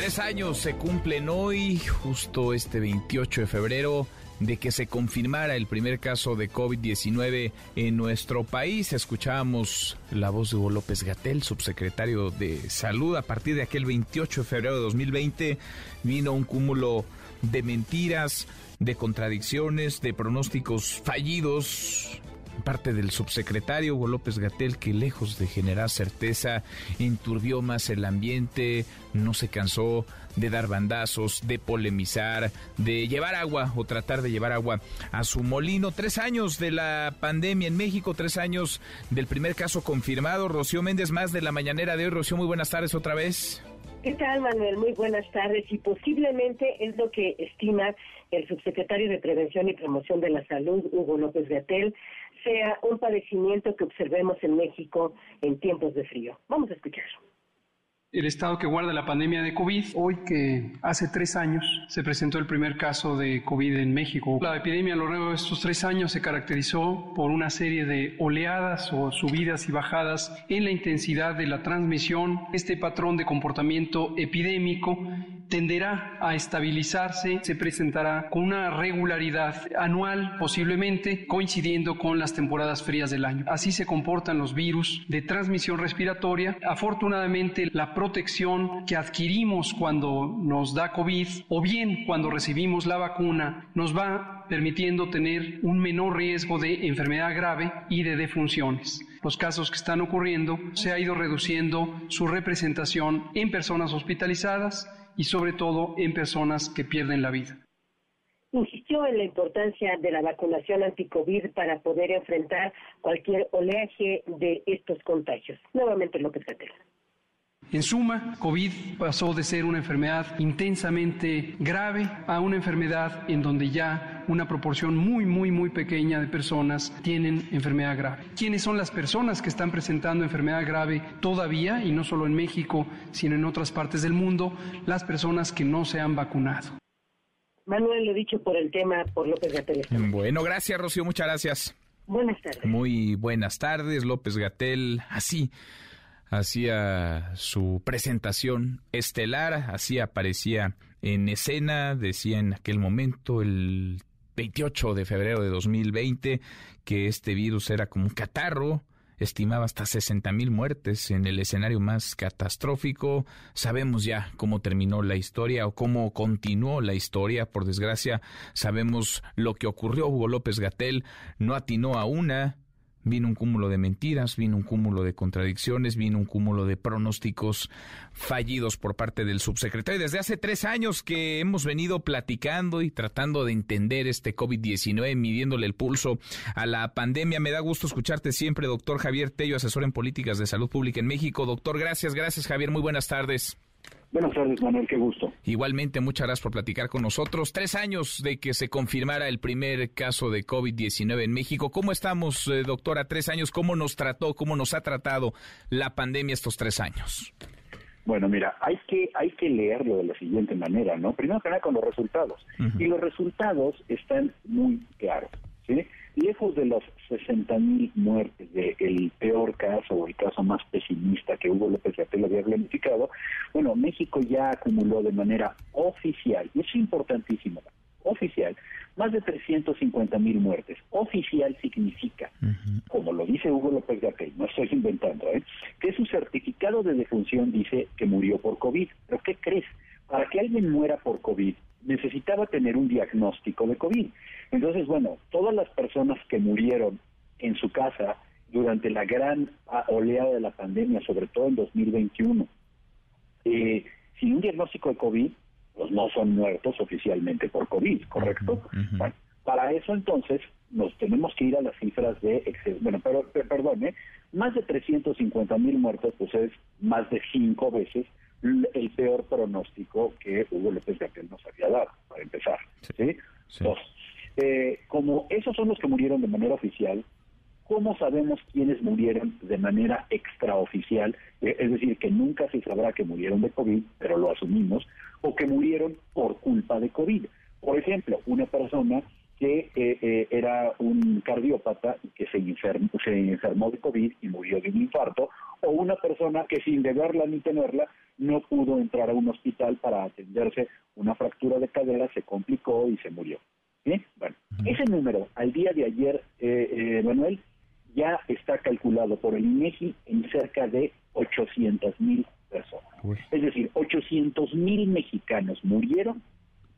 Tres años se cumplen hoy, justo este 28 de febrero de que se confirmara el primer caso de COVID-19 en nuestro país. Escuchábamos la voz de Hugo López Gatel, subsecretario de Salud. A partir de aquel 28 de febrero de 2020 vino un cúmulo de mentiras, de contradicciones, de pronósticos fallidos parte del subsecretario Hugo López Gatel, que lejos de generar certeza, enturbió más el ambiente, no se cansó de dar bandazos, de polemizar, de llevar agua o tratar de llevar agua a su molino. Tres años de la pandemia en México, tres años del primer caso confirmado. Rocío Méndez, más de la mañanera de hoy. Rocío, muy buenas tardes otra vez.
¿Qué tal, Manuel? Muy buenas tardes. Y posiblemente es lo que estima el subsecretario de Prevención y Promoción de la Salud, Hugo López Gatel, sea un padecimiento que observemos en México en tiempos de frío. Vamos a escuchar
el estado que guarda la pandemia de COVID. Hoy que hace tres años se presentó el primer caso de COVID en México. La epidemia a lo largo de estos tres años se caracterizó por una serie de oleadas o subidas y bajadas en la intensidad de la transmisión. Este patrón de comportamiento epidémico tenderá a estabilizarse, se presentará con una regularidad anual, posiblemente coincidiendo con las temporadas frías del año. Así se comportan los virus de transmisión respiratoria. Afortunadamente, la protección que adquirimos cuando nos da COVID o bien cuando recibimos la vacuna nos va permitiendo tener un menor riesgo de enfermedad grave y de defunciones los casos que están ocurriendo, se ha ido reduciendo su representación en personas hospitalizadas y sobre todo en personas que pierden la vida.
Insistió en la importancia de la vacunación anti-COVID para poder enfrentar cualquier oleaje de estos contagios. Nuevamente López Gatell.
En suma, COVID pasó de ser una enfermedad intensamente grave a una enfermedad en donde ya una proporción muy, muy, muy pequeña de personas tienen enfermedad grave. ¿Quiénes son las personas que están presentando enfermedad grave todavía, y no solo en México, sino en otras partes del mundo? Las personas que no se han vacunado.
Manuel, lo dicho por el tema, por López Gatel.
Bueno, gracias, Rocío, muchas gracias.
Buenas tardes.
Muy buenas tardes, López Gatel. Así hacía su presentación estelar, así aparecía en escena, decía en aquel momento, el 28 de febrero de 2020, que este virus era como un catarro, estimaba hasta 60 mil muertes en el escenario más catastrófico. Sabemos ya cómo terminó la historia o cómo continuó la historia. Por desgracia, sabemos lo que ocurrió. Hugo López Gatel no atinó a una, Vino un cúmulo de mentiras, vino un cúmulo de contradicciones, vino un cúmulo de pronósticos fallidos por parte del subsecretario. Desde hace tres años que hemos venido platicando y tratando de entender este COVID-19, midiéndole el pulso a la pandemia. Me da gusto escucharte siempre, doctor Javier Tello, asesor en políticas de salud pública en México. Doctor, gracias, gracias Javier, muy buenas tardes.
Buenas tardes, Manuel, qué gusto.
Igualmente, muchas gracias por platicar con nosotros. Tres años de que se confirmara el primer caso de COVID-19 en México. ¿Cómo estamos, eh, doctora? Tres años, ¿cómo nos trató, cómo nos ha tratado la pandemia estos tres años?
Bueno, mira, hay que hay que leerlo de la siguiente manera, ¿no? Primero que nada con los resultados. Y los resultados están muy claros, ¿sí? Lejos de las 60 mil muertes del peor caso o el caso más pesimista que Hugo López Gatell había planificado, bueno, México ya acumuló de manera oficial, y es importantísimo, oficial, más de 350 mil muertes. Oficial significa, como lo dice Hugo López Gatell, no estoy inventando, ¿eh? que su certificado de defunción dice que murió por COVID. ¿Pero qué crees? Para que alguien muera por COVID, necesitaba tener un diagnóstico de COVID. Entonces, bueno, todas las personas que murieron en su casa durante la gran oleada de la pandemia, sobre todo en 2021, eh, sin un diagnóstico de COVID, pues no son muertos oficialmente por COVID, ¿correcto? Bueno, para eso entonces nos tenemos que ir a las cifras de, bueno, pero, perdón, ¿eh? más de 350 mil muertos, pues es más de cinco veces el peor pronóstico que Hugo López Gatel nos había dado, para empezar. ¿sí? Dos, eh, como esos son los que murieron de manera oficial, ¿cómo sabemos quiénes murieron de manera extraoficial? Eh, es decir, que nunca se sabrá que murieron de COVID, pero lo asumimos, o que murieron por culpa de COVID. Por ejemplo, una persona que eh, eh, era un cardiópata y que se enfermó, se enfermó de COVID y murió de un infarto, o una persona que sin deberla ni tenerla no pudo entrar a un hospital para atenderse una fractura de cadera, se complicó y se murió. Bueno, ese número al día de ayer, eh, Manuel, ya está calculado por el INEGI en cerca de 800 mil personas. Es decir, 800 mil mexicanos murieron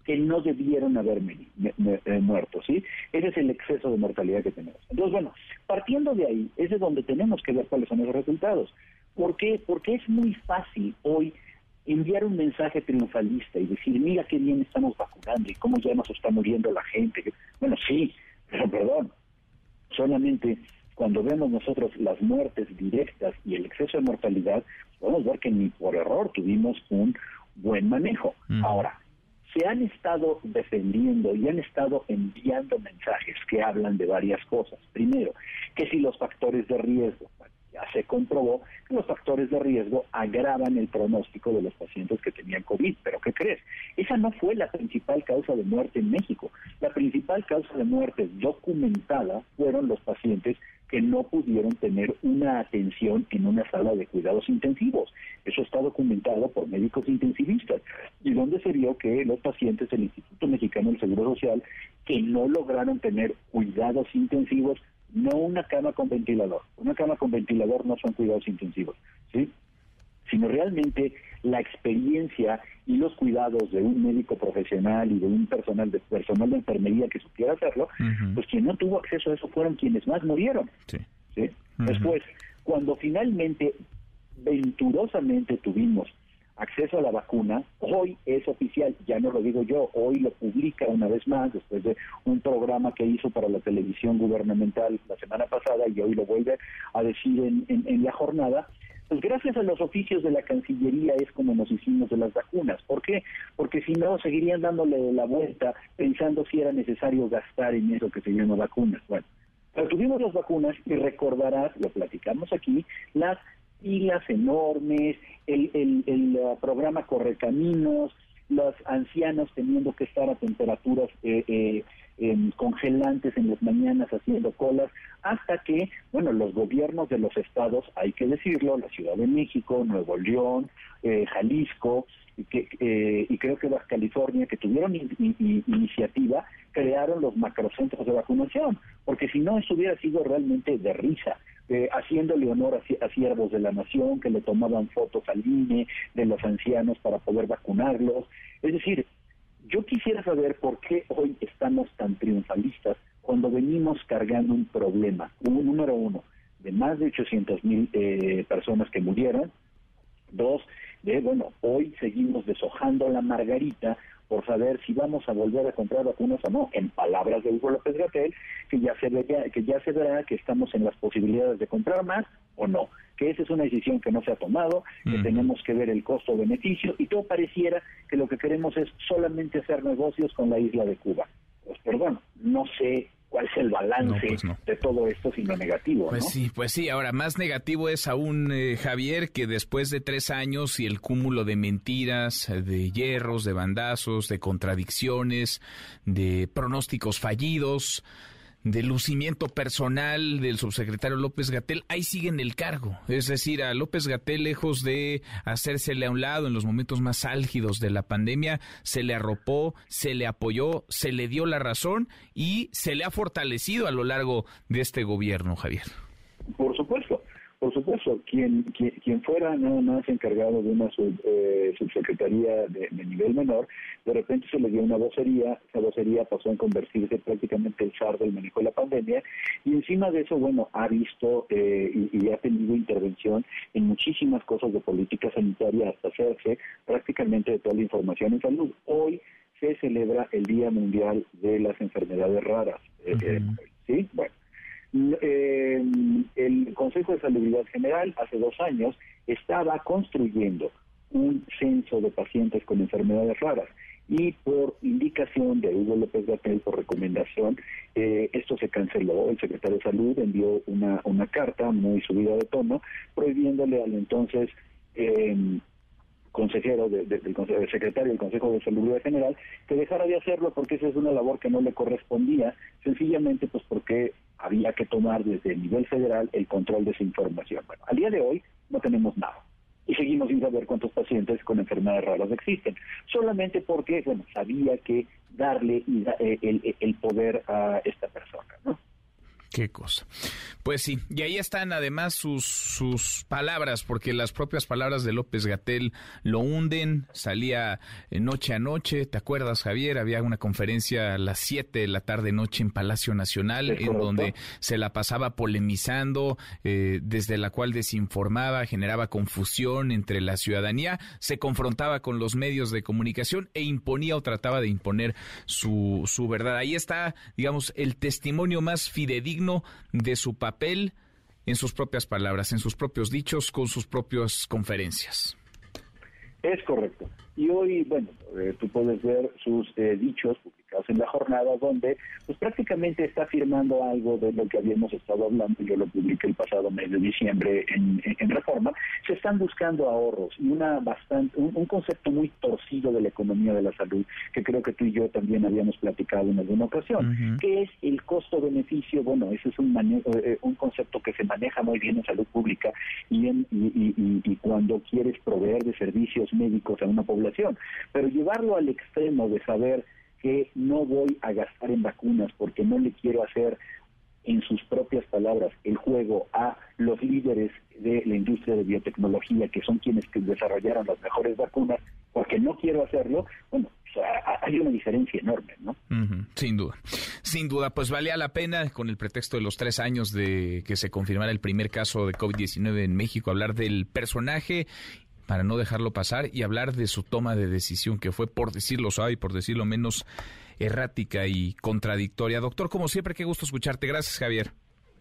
que no debieron haber eh, muerto, ¿sí? Ese es el exceso de mortalidad que tenemos. Entonces, bueno, partiendo de ahí, es de donde tenemos que ver cuáles son los resultados. ¿Por qué? Porque es muy fácil hoy enviar un mensaje triunfalista y decir, mira qué bien estamos vacunando y cómo ya nos está muriendo la gente. Bueno, sí, pero perdón, solamente cuando vemos nosotros las muertes directas y el exceso de mortalidad, podemos ver que ni por error tuvimos un buen manejo. Ahora, se han estado defendiendo y han estado enviando mensajes que hablan de varias cosas. Primero, que si los factores de riesgo, ya se comprobó que los factores de riesgo agravan el pronóstico de los pacientes que tenían COVID. Pero ¿qué crees? Esa no fue la principal causa de muerte en México. La principal causa de muerte documentada fueron los pacientes que no pudieron tener una atención en una sala de cuidados intensivos. Eso está documentado por médicos intensivistas. Y donde se vio que los pacientes del Instituto Mexicano del Seguro Social que no lograron tener cuidados intensivos, no una cama con ventilador. Una cama con ventilador no son cuidados intensivos, ¿sí? Sino realmente la experiencia y los cuidados de un médico profesional y de un personal de personal de enfermería que supiera hacerlo, pues quien no tuvo acceso a eso fueron quienes más murieron. Después, cuando finalmente, venturosamente tuvimos acceso a la vacuna, hoy es oficial, ya no lo digo yo, hoy lo publica una vez más después de un programa que hizo para la televisión gubernamental la semana pasada y hoy lo vuelve a decir en, en la jornada, pues gracias a los oficios de la Cancillería es como nos hicimos de las vacunas. ¿Por qué? Porque si no, seguirían dándole la vuelta pensando si era necesario gastar en eso que se llama vacunas. Bueno, pero tuvimos las vacunas y recordarás, lo platicamos aquí, las pilas enormes, el, el, el uh, programa Correcaminos, los ancianos teniendo que estar a temperaturas eh, eh, congelantes en las mañanas haciendo colas, hasta que, bueno, los gobiernos de los estados, hay que decirlo, la Ciudad de México, Nuevo León, eh, Jalisco, y, que, eh, y creo que Baja California, que tuvieron iniciativa, crearon los macrocentros de vacunación, porque si no, eso hubiera sido realmente de risa. Eh, haciéndole honor a, a, siervos de la nación que le tomaban fotos al INE de los ancianos para poder vacunarlos. Es decir, yo quisiera saber por qué hoy estamos tan triunfalistas cuando venimos cargando un problema, un número uno, de más de 800 mil eh, personas que murieron, dos, de, bueno, hoy seguimos deshojando la margarita por saber si vamos a volver a comprar vacunas o no. En palabras de Hugo López Gatel, que ya se verá, que ya se verá que estamos en las posibilidades de comprar más o no. Que esa es una decisión que no se ha tomado, que tenemos que ver el costo-beneficio y todo pareciera que lo que queremos es solamente hacer negocios con la isla de Cuba. Pues perdón, no sé cuál es el balance pues de todo esto sino negativo.
Pues sí, pues sí. Ahora, más negativo es aún, eh, Javier, que después de tres años y el cúmulo de mentiras, de hierros, de bandazos, de contradicciones, de pronósticos fallidos, de lucimiento personal del subsecretario López Gatel, ahí sigue en el cargo. Es decir, a López Gatel, lejos de hacérsele a un lado en los momentos más álgidos de la pandemia, se le arropó, se le apoyó, se le dio la razón y se le ha fortalecido a lo largo de este gobierno, Javier.
Por supuesto. Por supuesto, quien, quien, fuera nada más encargado de una eh, subsecretaría de, nivel menor, de repente se le dio una vocería, esa vocería pasó a convertirse prácticamente el zar del manejo de la pandemia, y encima de eso, bueno, ha visto eh, y, ha tenido intervención en muchísimas cosas de política sanitaria hasta hacerse prácticamente de toda la información en salud. Hoy se celebra el Día Mundial de las Enfermedades Raras. Eh, ¿Sí? Bueno eh, el Consejo de Salubridad General hace dos años estaba construyendo un censo de pacientes con enfermedades raras y por indicación de Hugo López Gatel, por recomendación, eh, esto se canceló. El secretario de Salud envió una, una carta muy subida de tono prohibiéndole al entonces eh, consejero del secretario del Consejo de Salud General que dejara de hacerlo porque esa es una labor que no le correspondía, sencillamente pues porque había que tomar desde el nivel federal el control de esa información. Bueno, al día de hoy no tenemos nada y seguimos sin saber cuántos pacientes con enfermedades raras existen, solamente porque bueno, sabía que darle eh, el, el poder a esta persona, ¿no?
Qué cosa. Pues sí, y ahí están además sus, sus palabras, porque las propias palabras de López Gatel lo hunden. Salía eh, noche a noche, ¿te acuerdas, Javier? Había una conferencia a las 7 de la tarde noche en Palacio Nacional, en donde se la pasaba polemizando, eh, desde la cual desinformaba, generaba confusión entre la ciudadanía, se confrontaba con los medios de comunicación e imponía o trataba de imponer su, su verdad. Ahí está, digamos, el testimonio más fidedigno de su papel en sus propias palabras, en sus propios dichos, con sus propias conferencias.
Es correcto. Y hoy, bueno, eh, tú puedes ver sus eh, dichos en la jornada donde pues prácticamente está firmando algo de lo que habíamos estado hablando, yo lo publiqué el pasado mes de diciembre en, Reforma, se están buscando ahorros y una bastante un, concepto muy torcido de la economía de la salud que creo que tú y yo también habíamos platicado en alguna ocasión, que es el costo-beneficio, bueno, ese es un, eh, un concepto que se maneja muy bien en salud pública y, en, y cuando quieres proveer de servicios médicos a una población, pero llevarlo al extremo de saber que no voy a gastar en vacunas porque no le quiero hacer en sus propias palabras el juego a los líderes de la industria de biotecnología, que son quienes desarrollaron las mejores vacunas, porque no quiero hacerlo, bueno, hay una diferencia enorme, ¿no?
sin duda, sin duda, pues valía la pena con el pretexto de los tres años de que se confirmara el primer caso de COVID-19 en México, hablar del personaje para no dejarlo pasar y hablar de su toma de decisión, que fue, por decirlo suave y por decirlo menos, errática y contradictoria. Doctor, como siempre, qué gusto escucharte. Gracias, Javier.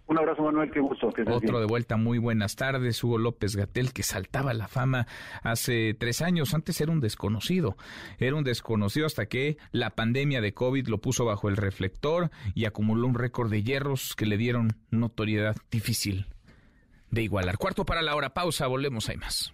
Un abrazo, Manuel, qué gusto.
Otro de vuelta, muy buenas tardes. Hugo López Gatel, que saltaba la fama hace tres años. Antes era un desconocido. Era un desconocido hasta que la pandemia de COVID lo puso bajo el reflector y acumuló un récord de hierros que le dieron notoriedad difícil de igualar. Cuarto para la hora, pausa, volvemos, hay más.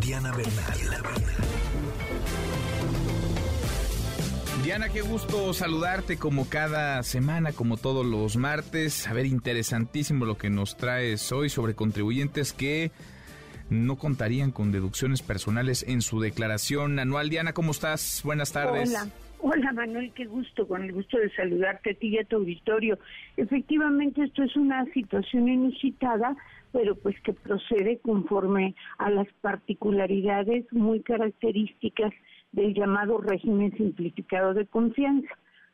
Diana Bernal.
Diana, qué gusto saludarte como cada semana, como todos los martes. A ver, interesantísimo lo que nos traes hoy sobre contribuyentes que no contarían con deducciones personales en su declaración anual. Diana, ¿cómo estás? Buenas tardes.
Hola. Hola Manuel, qué gusto, con el gusto de saludarte a ti y a tu auditorio. Efectivamente, esto es una situación inusitada pero pues que procede conforme a las particularidades muy características del llamado régimen simplificado de confianza.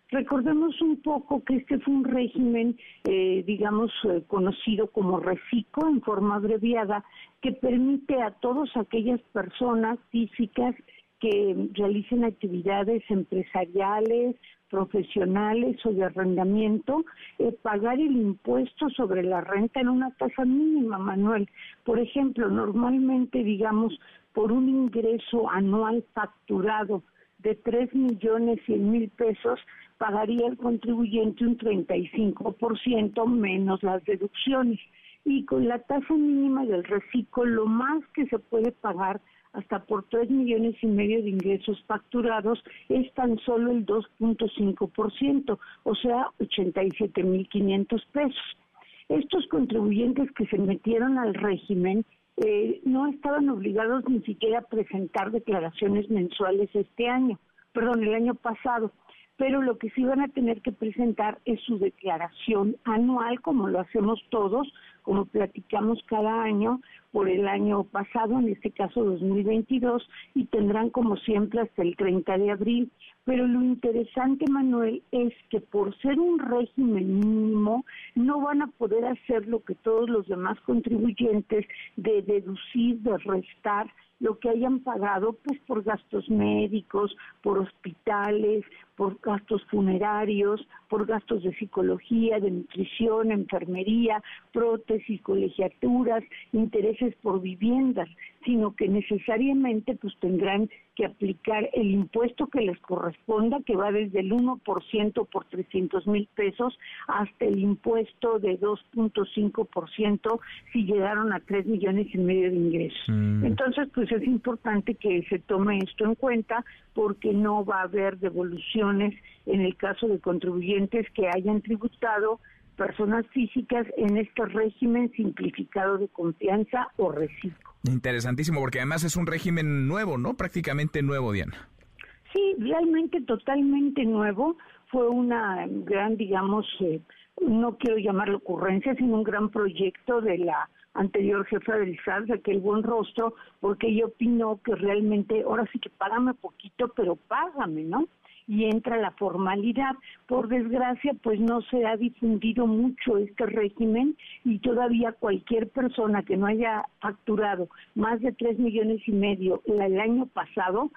Recordemos un poco que este fue un régimen, eh, digamos, eh, conocido como RECICO en forma abreviada, que permite a todas aquellas personas físicas que realicen actividades empresariales, profesionales o de arrendamiento, eh, pagar el impuesto sobre la renta en una tasa mínima, Manuel. Por ejemplo, normalmente, digamos, por un ingreso anual facturado de tres millones cien mil pesos, pagaría el contribuyente un 35% menos las deducciones. Y con la tasa mínima del reciclo, lo más que se puede pagar hasta por tres millones y medio de ingresos facturados es tan solo el 2.5%, o sea, 87 mil 500 pesos. Estos contribuyentes que se metieron al régimen eh, no estaban obligados ni siquiera a presentar declaraciones mensuales este año, perdón, el año pasado pero lo que sí van a tener que presentar es su declaración anual, como lo hacemos todos, como platicamos cada año, por el año pasado, en este caso 2022, y tendrán como siempre hasta el 30 de abril. Pero lo interesante, Manuel, es que por ser un régimen mínimo, no van a poder hacer lo que todos los demás contribuyentes de deducir, de restar lo que hayan pagado pues por gastos médicos, por hospitales, por gastos funerarios, por gastos de psicología, de nutrición, enfermería, prótesis, colegiaturas, intereses por viviendas, sino que necesariamente pues tendrán que aplicar el impuesto que les corresponda, que va desde el 1% por 300 mil pesos hasta el impuesto de 2.5% si llegaron a 3 millones y medio de ingresos. Mm. Entonces, pues es importante que se tome esto en cuenta porque no va a haber en el caso de contribuyentes que hayan tributado personas físicas en este régimen simplificado de confianza o reciclo.
Interesantísimo, porque además es un régimen nuevo, ¿no? Prácticamente nuevo, Diana.
Sí, realmente totalmente nuevo. Fue una gran, digamos, eh, no quiero llamarlo ocurrencia, sino un gran proyecto de la anterior jefa del SAT, aquel buen rostro, porque yo opino que realmente, ahora sí que págame poquito, pero págame, ¿no? Y entra la formalidad. Por desgracia, pues no se ha difundido mucho este régimen y todavía cualquier persona que no haya facturado más de tres millones y medio el año pasado,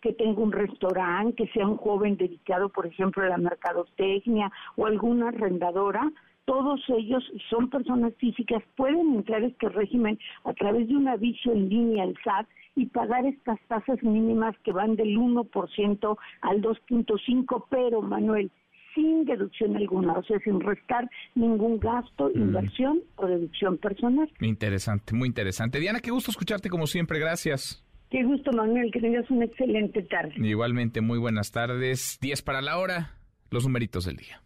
que tenga un restaurante, que sea un joven dedicado, por ejemplo, a la mercadotecnia o alguna arrendadora, todos ellos son personas físicas, pueden entrar a este régimen a través de un aviso en línea al SAT y pagar estas tasas mínimas que van del 1% al 2.5%, pero Manuel, sin deducción alguna, o sea, sin restar ningún gasto, mm. inversión o deducción personal.
Interesante, muy interesante. Diana, qué gusto escucharte como siempre, gracias.
Qué gusto, Manuel, que tengas una excelente tarde.
Igualmente, muy buenas tardes. 10 para la hora, los numeritos del día.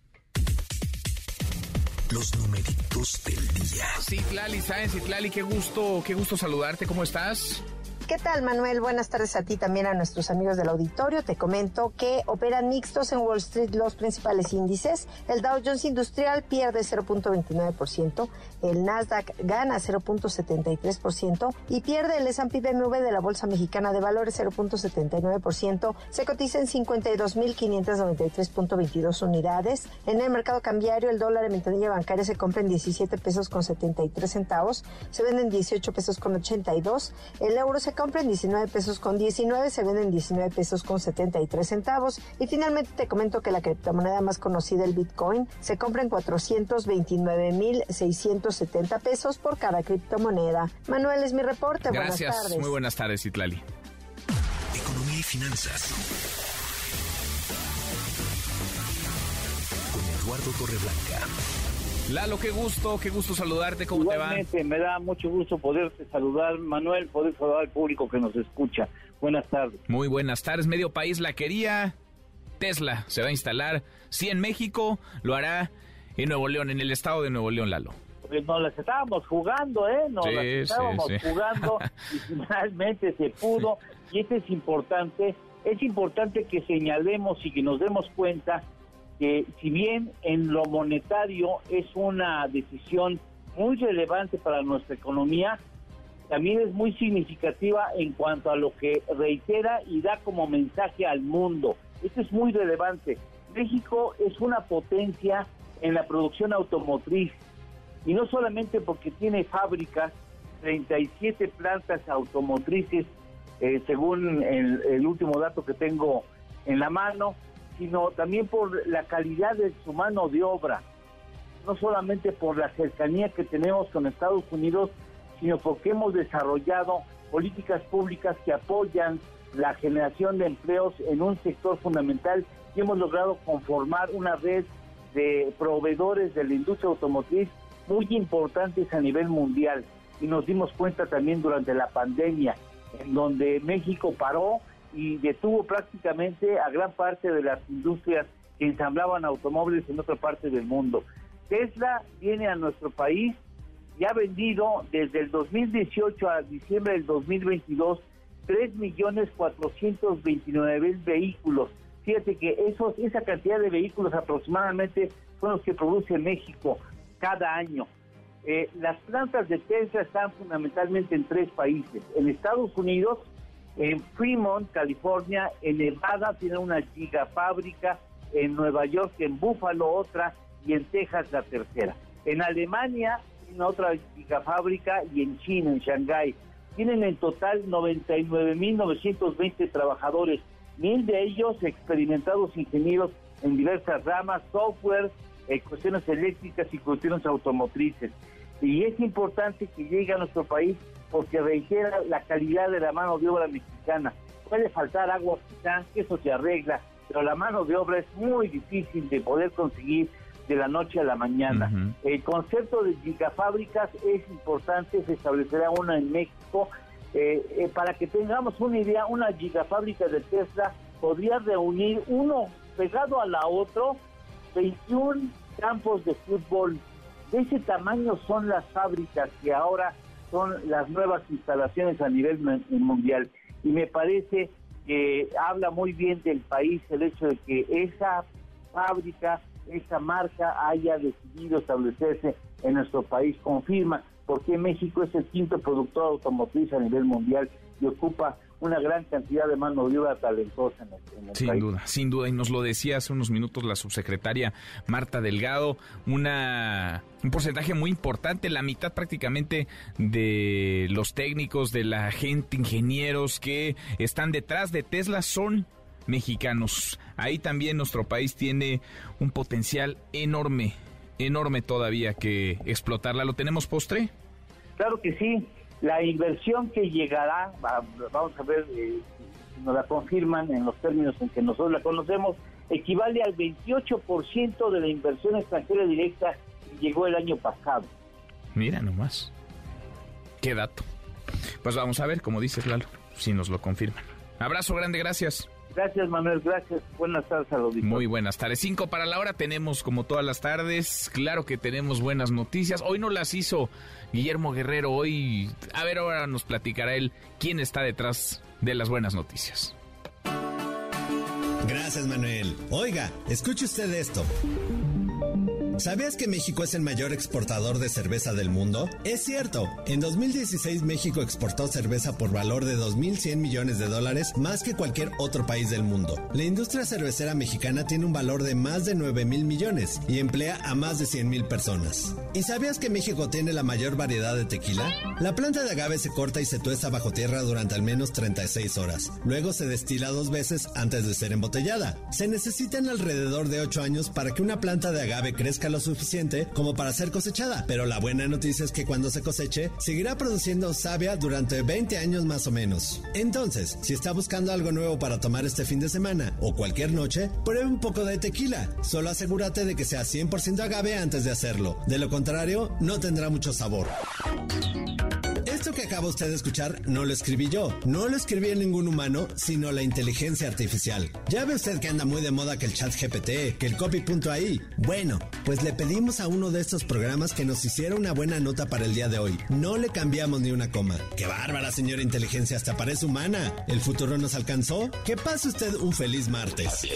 Los numeritos del día.
Sí, Tlali, ¿sabes? Tlali, qué gusto, qué gusto saludarte. ¿Cómo estás?
¿Qué tal, Manuel? Buenas tardes a ti también a nuestros amigos del auditorio. Te comento que operan mixtos en Wall Street los principales índices. El Dow Jones Industrial pierde 0.29%, el Nasdaq gana 0.73% y pierde el S&P BMW de la Bolsa Mexicana de Valores 0.79%. Se cotiza en 52.593.22 unidades. En el mercado cambiario, el dólar en ventanilla bancaria se compra en 17 pesos con 73 centavos, se vende en 18 pesos con 82. El euro se compra en 19 pesos con 19, se vende en 19 pesos con 73 centavos. Y finalmente te comento que la criptomoneda más conocida, el Bitcoin, se compra en 429.670 pesos por cada criptomoneda. Manuel es mi reporte.
Gracias.
Buenas tardes.
Muy buenas tardes, Itlali.
Economía y finanzas. Con Eduardo Torreblanca.
Lalo, qué gusto, qué gusto saludarte, ¿cómo
Igualmente,
te
va? me da mucho gusto poderte saludar, Manuel, poder saludar al público que nos escucha. Buenas tardes.
Muy buenas tardes, medio país la quería. Tesla se va a instalar, sí en México, lo hará en Nuevo León, en el estado de Nuevo León, Lalo.
Pues nos las estábamos jugando, ¿eh? Nos las estábamos jugando y finalmente se pudo. Y esto es importante, es importante que señalemos y que nos demos cuenta que si bien en lo monetario es una decisión muy relevante para nuestra economía, también es muy significativa en cuanto a lo que reitera y da como mensaje al mundo. Esto es muy relevante. México es una potencia en la producción automotriz y no solamente porque tiene fábricas, 37 plantas automotrices, eh, según el último dato que tengo en la mano, sino también por la calidad de su mano de obra, no solamente por la cercanía que tenemos con Estados Unidos, sino porque hemos desarrollado políticas públicas que apoyan la generación de empleos en un sector fundamental y hemos logrado conformar una red de proveedores de la industria automotriz muy importantes a nivel mundial. Y nos dimos cuenta también durante la pandemia, en donde México paró y detuvo prácticamente a gran parte de las industrias que ensamblaban automóviles en otra parte del mundo. Tesla viene a nuestro país y ha vendido desde el 2018 a diciembre del 2022 3.429.000 vehículos. Fíjate que esos, esa cantidad de vehículos aproximadamente son los que produce México cada año. Eh, las plantas de Tesla están fundamentalmente en tres países. En Estados Unidos, en Fremont, California, en Nevada tiene una gigafábrica, en Nueva York, en Buffalo otra y en Texas la tercera. En Alemania tiene otra gigafábrica y en China, en Shanghái. Tienen en total 99.920 trabajadores, mil de ellos experimentados ingenieros en diversas ramas, software, eh, cuestiones eléctricas y cuestiones automotrices. Y es importante que llegue a nuestro país porque reitera la calidad de la mano de obra mexicana. Puede faltar agua quizá, eso se arregla, pero la mano de obra es muy difícil de poder conseguir de la noche a la mañana. El concepto de gigafábricas es importante, se establecerá una en México. Eh, eh, para que tengamos una idea, una gigafábrica de Tesla podría reunir uno pegado a la otro 21 campos de fútbol. De ese tamaño son las fábricas que ahora son las nuevas instalaciones a nivel mundial. Y me parece que habla muy bien del país el hecho de que esa fábrica, esa marca haya decidido establecerse en nuestro país. Confirma por qué México es el quinto productor automotriz a nivel mundial y ocupa una gran cantidad de mano de obra talentosa en el,
sin duda, sin duda. Y nos lo decía hace unos minutos la subsecretaria Marta Delgado, una un porcentaje muy importante, la mitad prácticamente de los técnicos, de la gente, ingenieros que están detrás de Tesla son mexicanos. Ahí también nuestro país tiene un potencial enorme, enorme todavía que explotarla. ¿Lo tenemos postre?
Claro que sí. La inversión que llegará, vamos a ver eh, si nos la confirman en los términos en que nosotros la conocemos, equivale al 28% de la inversión extranjera directa que llegó el año pasado.
Mira nomás. Qué dato. Pues vamos a ver, como dices Lalo, si nos lo confirman. Abrazo grande, gracias.
Gracias, Manuel. Gracias. Buenas tardes a los
Muy buenas tardes. Cinco para la hora tenemos, como todas las tardes. Claro que tenemos buenas noticias. Hoy no las hizo Guillermo Guerrero. Hoy, a ver, ahora nos platicará él quién está detrás de las buenas noticias.
Gracias, Manuel. Oiga, escuche usted esto. ¿Sabías que México es el mayor exportador de cerveza del mundo? Es cierto, en 2016 México exportó cerveza por valor de 2.100 millones de dólares más que cualquier otro país del mundo. La industria cervecera mexicana tiene un valor de más de 9.000 millones y emplea a más de 100.000 personas. ¿Y sabías que México tiene la mayor variedad de tequila? La planta de agave se corta y se tuesta bajo tierra durante al menos 36 horas. Luego se destila dos veces antes de ser embotellada. Se necesitan alrededor de 8 años para que una planta de agave lo suficiente como para ser cosechada, pero la buena noticia es que cuando se coseche, seguirá produciendo savia durante 20 años más o menos. Entonces, si está buscando algo nuevo para tomar este fin de semana o cualquier noche, pruebe un poco de tequila. Solo asegúrate de que sea 100% agave antes de hacerlo. De lo contrario, no tendrá mucho sabor. Esto que acaba usted de escuchar no lo escribí yo, no lo escribí en ningún humano, sino la inteligencia artificial. Ya ve usted que anda muy de moda que el chat GPT, que el copy.ai. Bueno, pues le pedimos a uno de estos programas que nos hiciera una buena nota para el día de hoy. No le cambiamos ni una coma. ¡Qué bárbara, señora inteligencia! Hasta parece humana. ¿El futuro nos alcanzó? Que pase usted un feliz martes.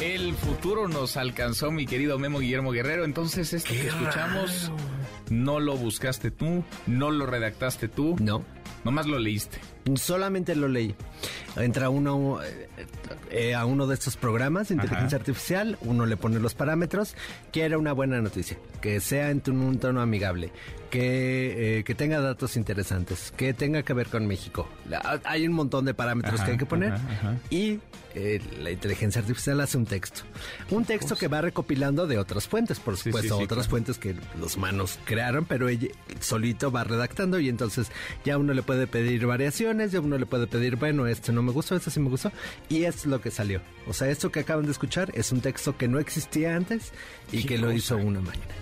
El futuro nos alcanzó, mi querido Memo Guillermo Guerrero. Entonces, esto que escuchamos, no lo buscaste tú, no lo redactaste tú.
No.
Nomás lo leíste.
Solamente lo leí. Entra uno eh, a uno de estos programas de inteligencia artificial, uno le pone los parámetros, quiere una buena noticia, que sea en un tono amigable, que, eh, que tenga datos interesantes, que tenga que ver con México. hay un montón de parámetros que hay que poner y eh, la inteligencia artificial hace un texto. Un texto que va recopilando de otras fuentes, por supuesto, otras fuentes que los humanos crearon, pero ella solito va redactando y entonces ya uno le puede pedir variaciones, ya uno le puede pedir, bueno, esto no me gustó, esto sí me gustó, y es lo que salió. O sea, esto que acaban de escuchar es un texto que no existía antes y que lo hizo una máquina.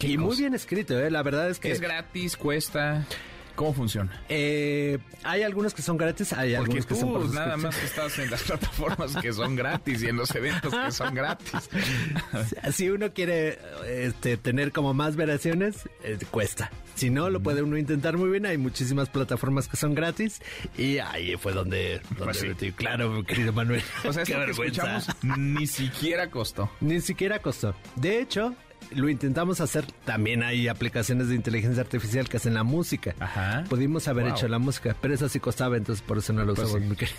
Y muy bien escrito, ¿eh? La verdad es que...
Es gratis, cuesta... ¿Cómo funciona?
Eh, hay algunos que son gratis, hay
Porque
algunos que
tú
son por
nada más estás en las plataformas que son gratis y en los eventos que son gratis.
Si uno quiere este, tener como más variaciones, eh, cuesta. Si no, lo puede uno intentar muy bien. Hay muchísimas plataformas que son gratis y ahí fue donde, donde
Pues sí.
metí. Claro, querido Manuel.
O sea,
Qué
que escuchamos ni siquiera costó.
Ni siquiera costó. De hecho, lo intentamos hacer. También hay aplicaciones de inteligencia artificial que hacen la música.
Ajá.
Pudimos haber
Wow.
hecho la música, pero eso sí costaba, entonces por eso no lo
Pues
usamos,
sí.
mi querido.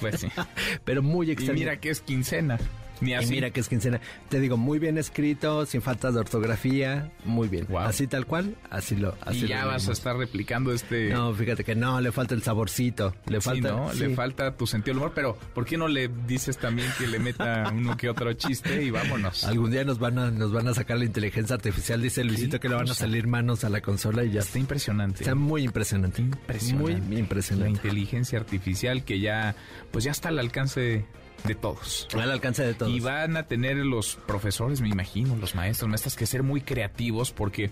Pues sí.
Pero muy
Y
extraño.
mira que es quincena. Ni
Y
así.
mira que es quincena. Te digo, muy bien escrito, sin faltas de ortografía, muy bien. Así tal cual, así lo así
y ya
lo
vas a estar replicando este...
No, fíjate que no, le falta el saborcito. Le
Sí,
falta.
¿no?
sí.
Le falta tu sentido del humor, pero ¿por qué no le dices también que le meta uno que otro chiste y vámonos?
Algún día nos van a nos van a sacar la inteligencia artificial, dice Luisito que le van a salir manos a la consola y ya.
Está impresionante.
Está muy impresionante.
Impresionante.
Muy
La
impresionante.
inteligencia artificial que ya, pues ya está al alcance de todos.
Al alcance de todos.
Y van a tener los profesores, me imagino, los maestros, maestras, que ser muy creativos porque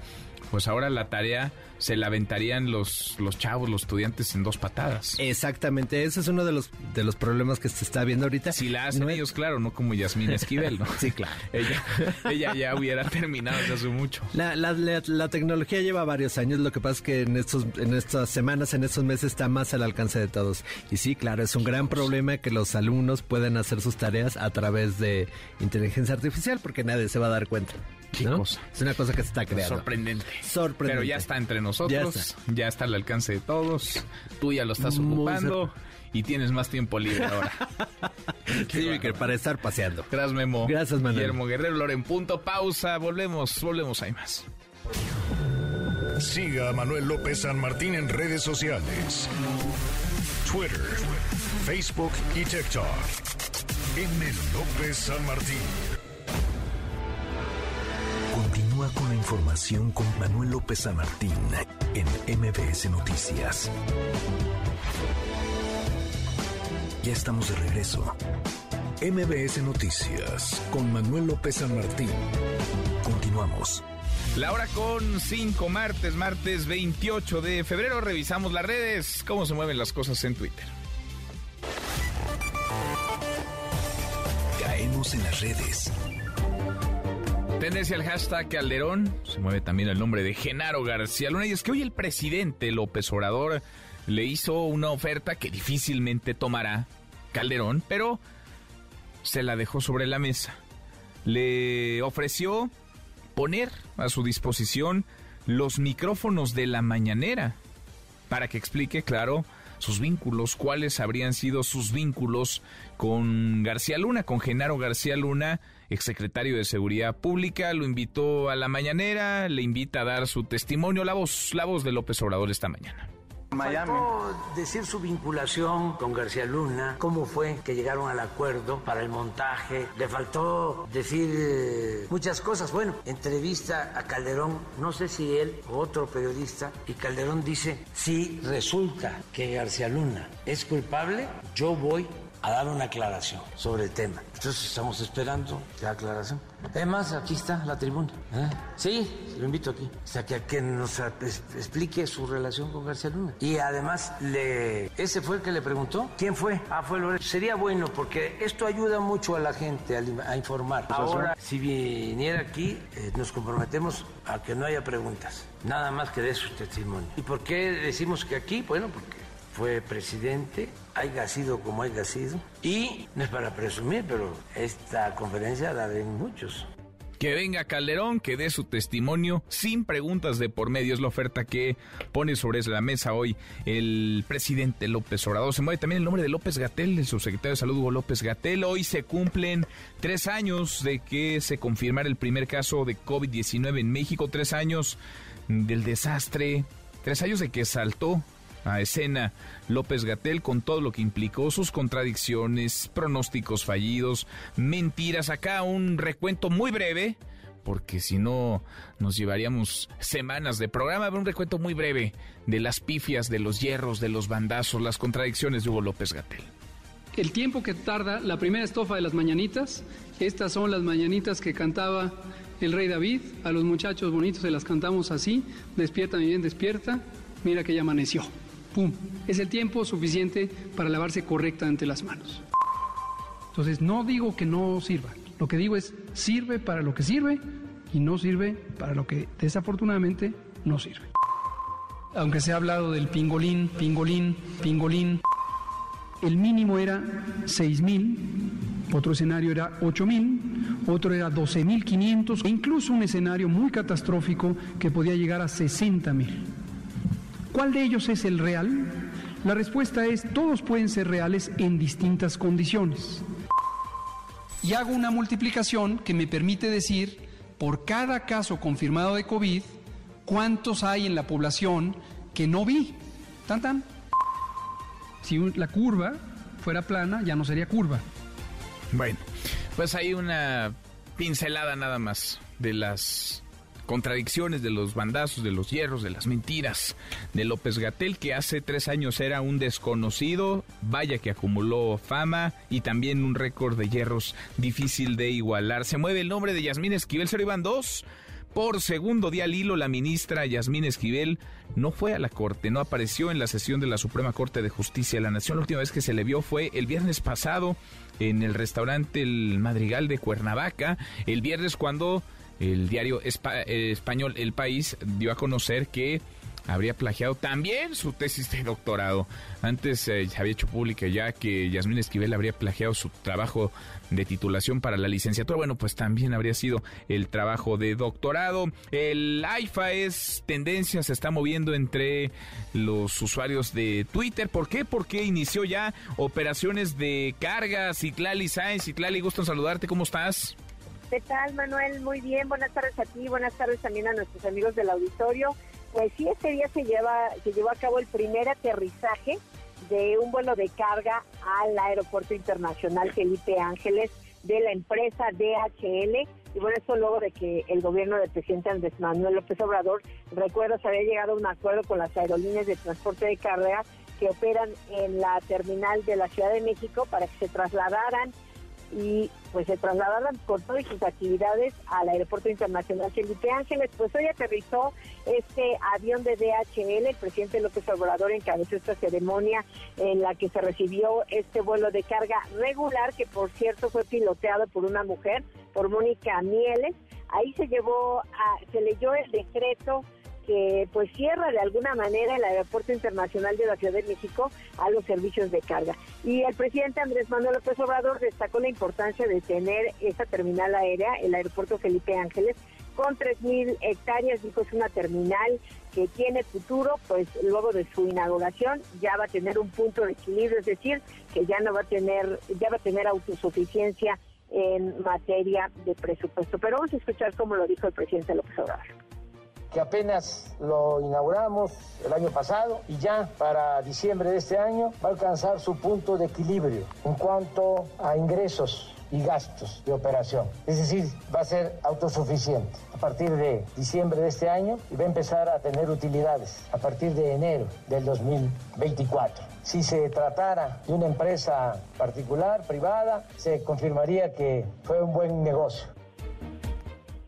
pues ahora la tarea se la aventarían los, los chavos, los estudiantes en dos patadas.
Exactamente, ese es uno de los de los problemas que se está viendo ahorita.
Si la hacen ellos, claro, no como Yasmín Esquivel, ¿no?
Sí, claro.
ella, ella ya hubiera terminado desde hace mucho.
La, la, la- la tecnología lleva varios años, lo que pasa es que en estos en estas semanas, en estos meses está más al alcance de todos. Y sí, claro, es un gran problema que los alumnos puedan hacer sus tareas a través de inteligencia artificial porque nadie se va a dar cuenta. ¿no?
cosa?
Es una cosa que se está creando.
Sorprendente.
Sorprendente.
Pero ya está entre nosotros,
Ya
ya
está.
está, al alcance de todos. Tú ya lo estás
Muy
ocupando y tienes más tiempo libre ahora.
Sí, para estar paseando.
Gracias, Memo.
Gracias, Manuel.
Guillermo Guerrero, Loren Punto. Pausa. Volvemos, volvemos. Hay más.
Siga a Manuel López San Martín en redes sociales. Twitter, Facebook y TikTok. M. López San Martín.
Continúa con la información con Manuel López San Martín en MBS Noticias. Ya estamos de regreso. MBS Noticias con Manuel López San Martín. Continuamos.
La hora con 5 martes, martes 28 de febrero. Revisamos las redes, cómo se mueven las cosas en Twitter.
Caemos en las redes.
Tendencia al hashtag Calderón. Se mueve también el nombre de Genaro García Luna. Y es que hoy el presidente López Obrador le hizo una oferta que difícilmente tomará Calderón, pero se la dejó sobre la mesa. Le ofreció poner a su disposición los micrófonos de la mañanera para que explique, claro, sus vínculos, cuáles habrían sido sus vínculos con García Luna, con Genaro García Luna, exsecretario de Seguridad Pública, lo invitó a la mañanera, le invita a dar su testimonio, la voz, la voz de López Obrador esta mañana.
Faltó decir su vinculación con García Luna, cómo fue que llegaron al acuerdo para el montaje. Le faltó decir eh, muchas cosas. Bueno, entrevista a Calderón, no sé si él o otro periodista, y Calderón dice, si resulta que García Luna es culpable, yo voy a dar una aclaración sobre el tema. Entonces estamos esperando la aclaración. Además, aquí está la tribuna. ¿eh? Sí, lo invito aquí. O sea, que, a que nos explique su relación con García Luna. Y además, le, ese fue el que le preguntó. ¿Quién fue? Ah, fue Lorenzo. Sería bueno porque esto ayuda mucho a la gente a, a informar. Ahora, si viniera aquí, eh, nos comprometemos a que no haya preguntas. Nada más que dé su testimonio. ¿Y por qué decimos que aquí? Bueno, porque fue presidente, haya sido como haya sido. Y no es para presumir, pero esta conferencia la ven muchos.
Que venga Calderón, que dé su testimonio sin preguntas de por medio. Es la oferta que pone sobre la mesa hoy el presidente López Obrador. Se mueve también el nombre de López Gatel, el subsecretario de Salud Hugo López Gatel. Hoy se cumplen tres años de que se confirmara el primer caso de COVID-19 en México. Tres años del desastre. Tres años de que saltó a escena López Gatel con todo lo que implicó, sus contradicciones, pronósticos fallidos, mentiras. Acá un recuento muy breve, porque si no nos llevaríamos semanas de programa, un recuento muy breve de las pifias, de los hierros, de los bandazos, las contradicciones de Hugo López Gatel.
El tiempo que tarda la primera estrofa de las mañanitas, estas son las mañanitas que cantaba el rey David, a los muchachos bonitos se las cantamos así, despierta mi bien, despierta, Mira que ya amaneció. Es el tiempo suficiente para lavarse correctamente las manos. Entonces, no digo que no sirva. Lo que digo es, sirve para lo que sirve y no sirve para lo que desafortunadamente no sirve. Aunque se ha hablado del pingolín, pingolín, pingolín, el mínimo era 6 mil, otro escenario era 8 mil, otro era 12 mil 500, e incluso un escenario muy catastrófico que podía llegar a 60 mil. ¿Cuál de ellos es el real? La respuesta es, todos pueden ser reales en distintas condiciones. Y hago una multiplicación que me permite decir, por cada caso confirmado de COVID, cuántos hay en la población que no vi. Tan tan. Si la curva fuera plana, ya no sería curva.
Bueno, pues hay una pincelada nada más de las contradicciones, de los bandazos, de los hierros, de las mentiras de López Gatel, que hace tres años era un desconocido, vaya que acumuló fama y también un récord de hierros difícil de igualar. Se mueve el nombre de Yasmín Esquivel, se iban dos. Por segundo día al hilo, la ministra Yasmín Esquivel no fue a la Corte, no apareció en la sesión de la Suprema Corte de Justicia de la Nación. La última vez que se le vio fue el viernes pasado en el restaurante El Madrigal de Cuernavaca. El viernes cuando el diario español El País dio a conocer que habría plagiado también su tesis de doctorado. Antes eh, había hecho pública ya que Yasmín Esquivel habría plagiado su trabajo de titulación para la licenciatura. Bueno, pues también habría sido el trabajo de doctorado. El AIFA es tendencia, se está moviendo entre los usuarios de Twitter. ¿Por qué? Porque inició ya operaciones de carga. Citlali Sáenz, Citlali, gusto en saludarte. ¿Cómo estás?
¿Qué tal, Manuel? Muy bien, buenas tardes a ti, buenas tardes también a nuestros amigos del auditorio. Pues sí, este día se lleva, se llevó a cabo el primer aterrizaje de un vuelo de carga al Aeropuerto Internacional Felipe Ángeles de la empresa DHL. Y bueno, esto luego de que el gobierno del presidente Andrés Manuel López Obrador, recuerdo, se había llegado a un acuerdo con las aerolíneas de transporte de carga que operan en la terminal de la Ciudad de México para que se trasladaran y pues se trasladaron por todas sus actividades al Aeropuerto Internacional Felipe Ángeles. Pues hoy aterrizó este avión de DHL, el presidente López Obrador encabezó esta ceremonia en la que se recibió este vuelo de carga regular, que por cierto fue piloteado por una mujer, por Mónica Mieles. Ahí se llevó, a, se leyó el decreto que pues cierra de alguna manera el Aeropuerto Internacional de la Ciudad de México a los servicios de carga. Y el presidente Andrés Manuel López Obrador destacó la importancia de tener esa terminal aérea, el Aeropuerto Felipe Ángeles, con 3.000 hectáreas, dijo es una terminal que tiene futuro, pues luego de su inauguración ya va a tener un punto de equilibrio, es decir, que ya no va a tener, ya va a tener autosuficiencia en materia de presupuesto. Pero vamos a escuchar cómo lo dijo el presidente López Obrador
que apenas lo inauguramos el año pasado y ya para diciembre de este año va a alcanzar su punto de equilibrio en cuanto a ingresos y gastos de operación. Es decir, va a ser autosuficiente a partir de diciembre de este año y va a empezar a tener utilidades a partir de enero del 2024. Si se tratara de una empresa particular, privada, se confirmaría que fue un buen negocio.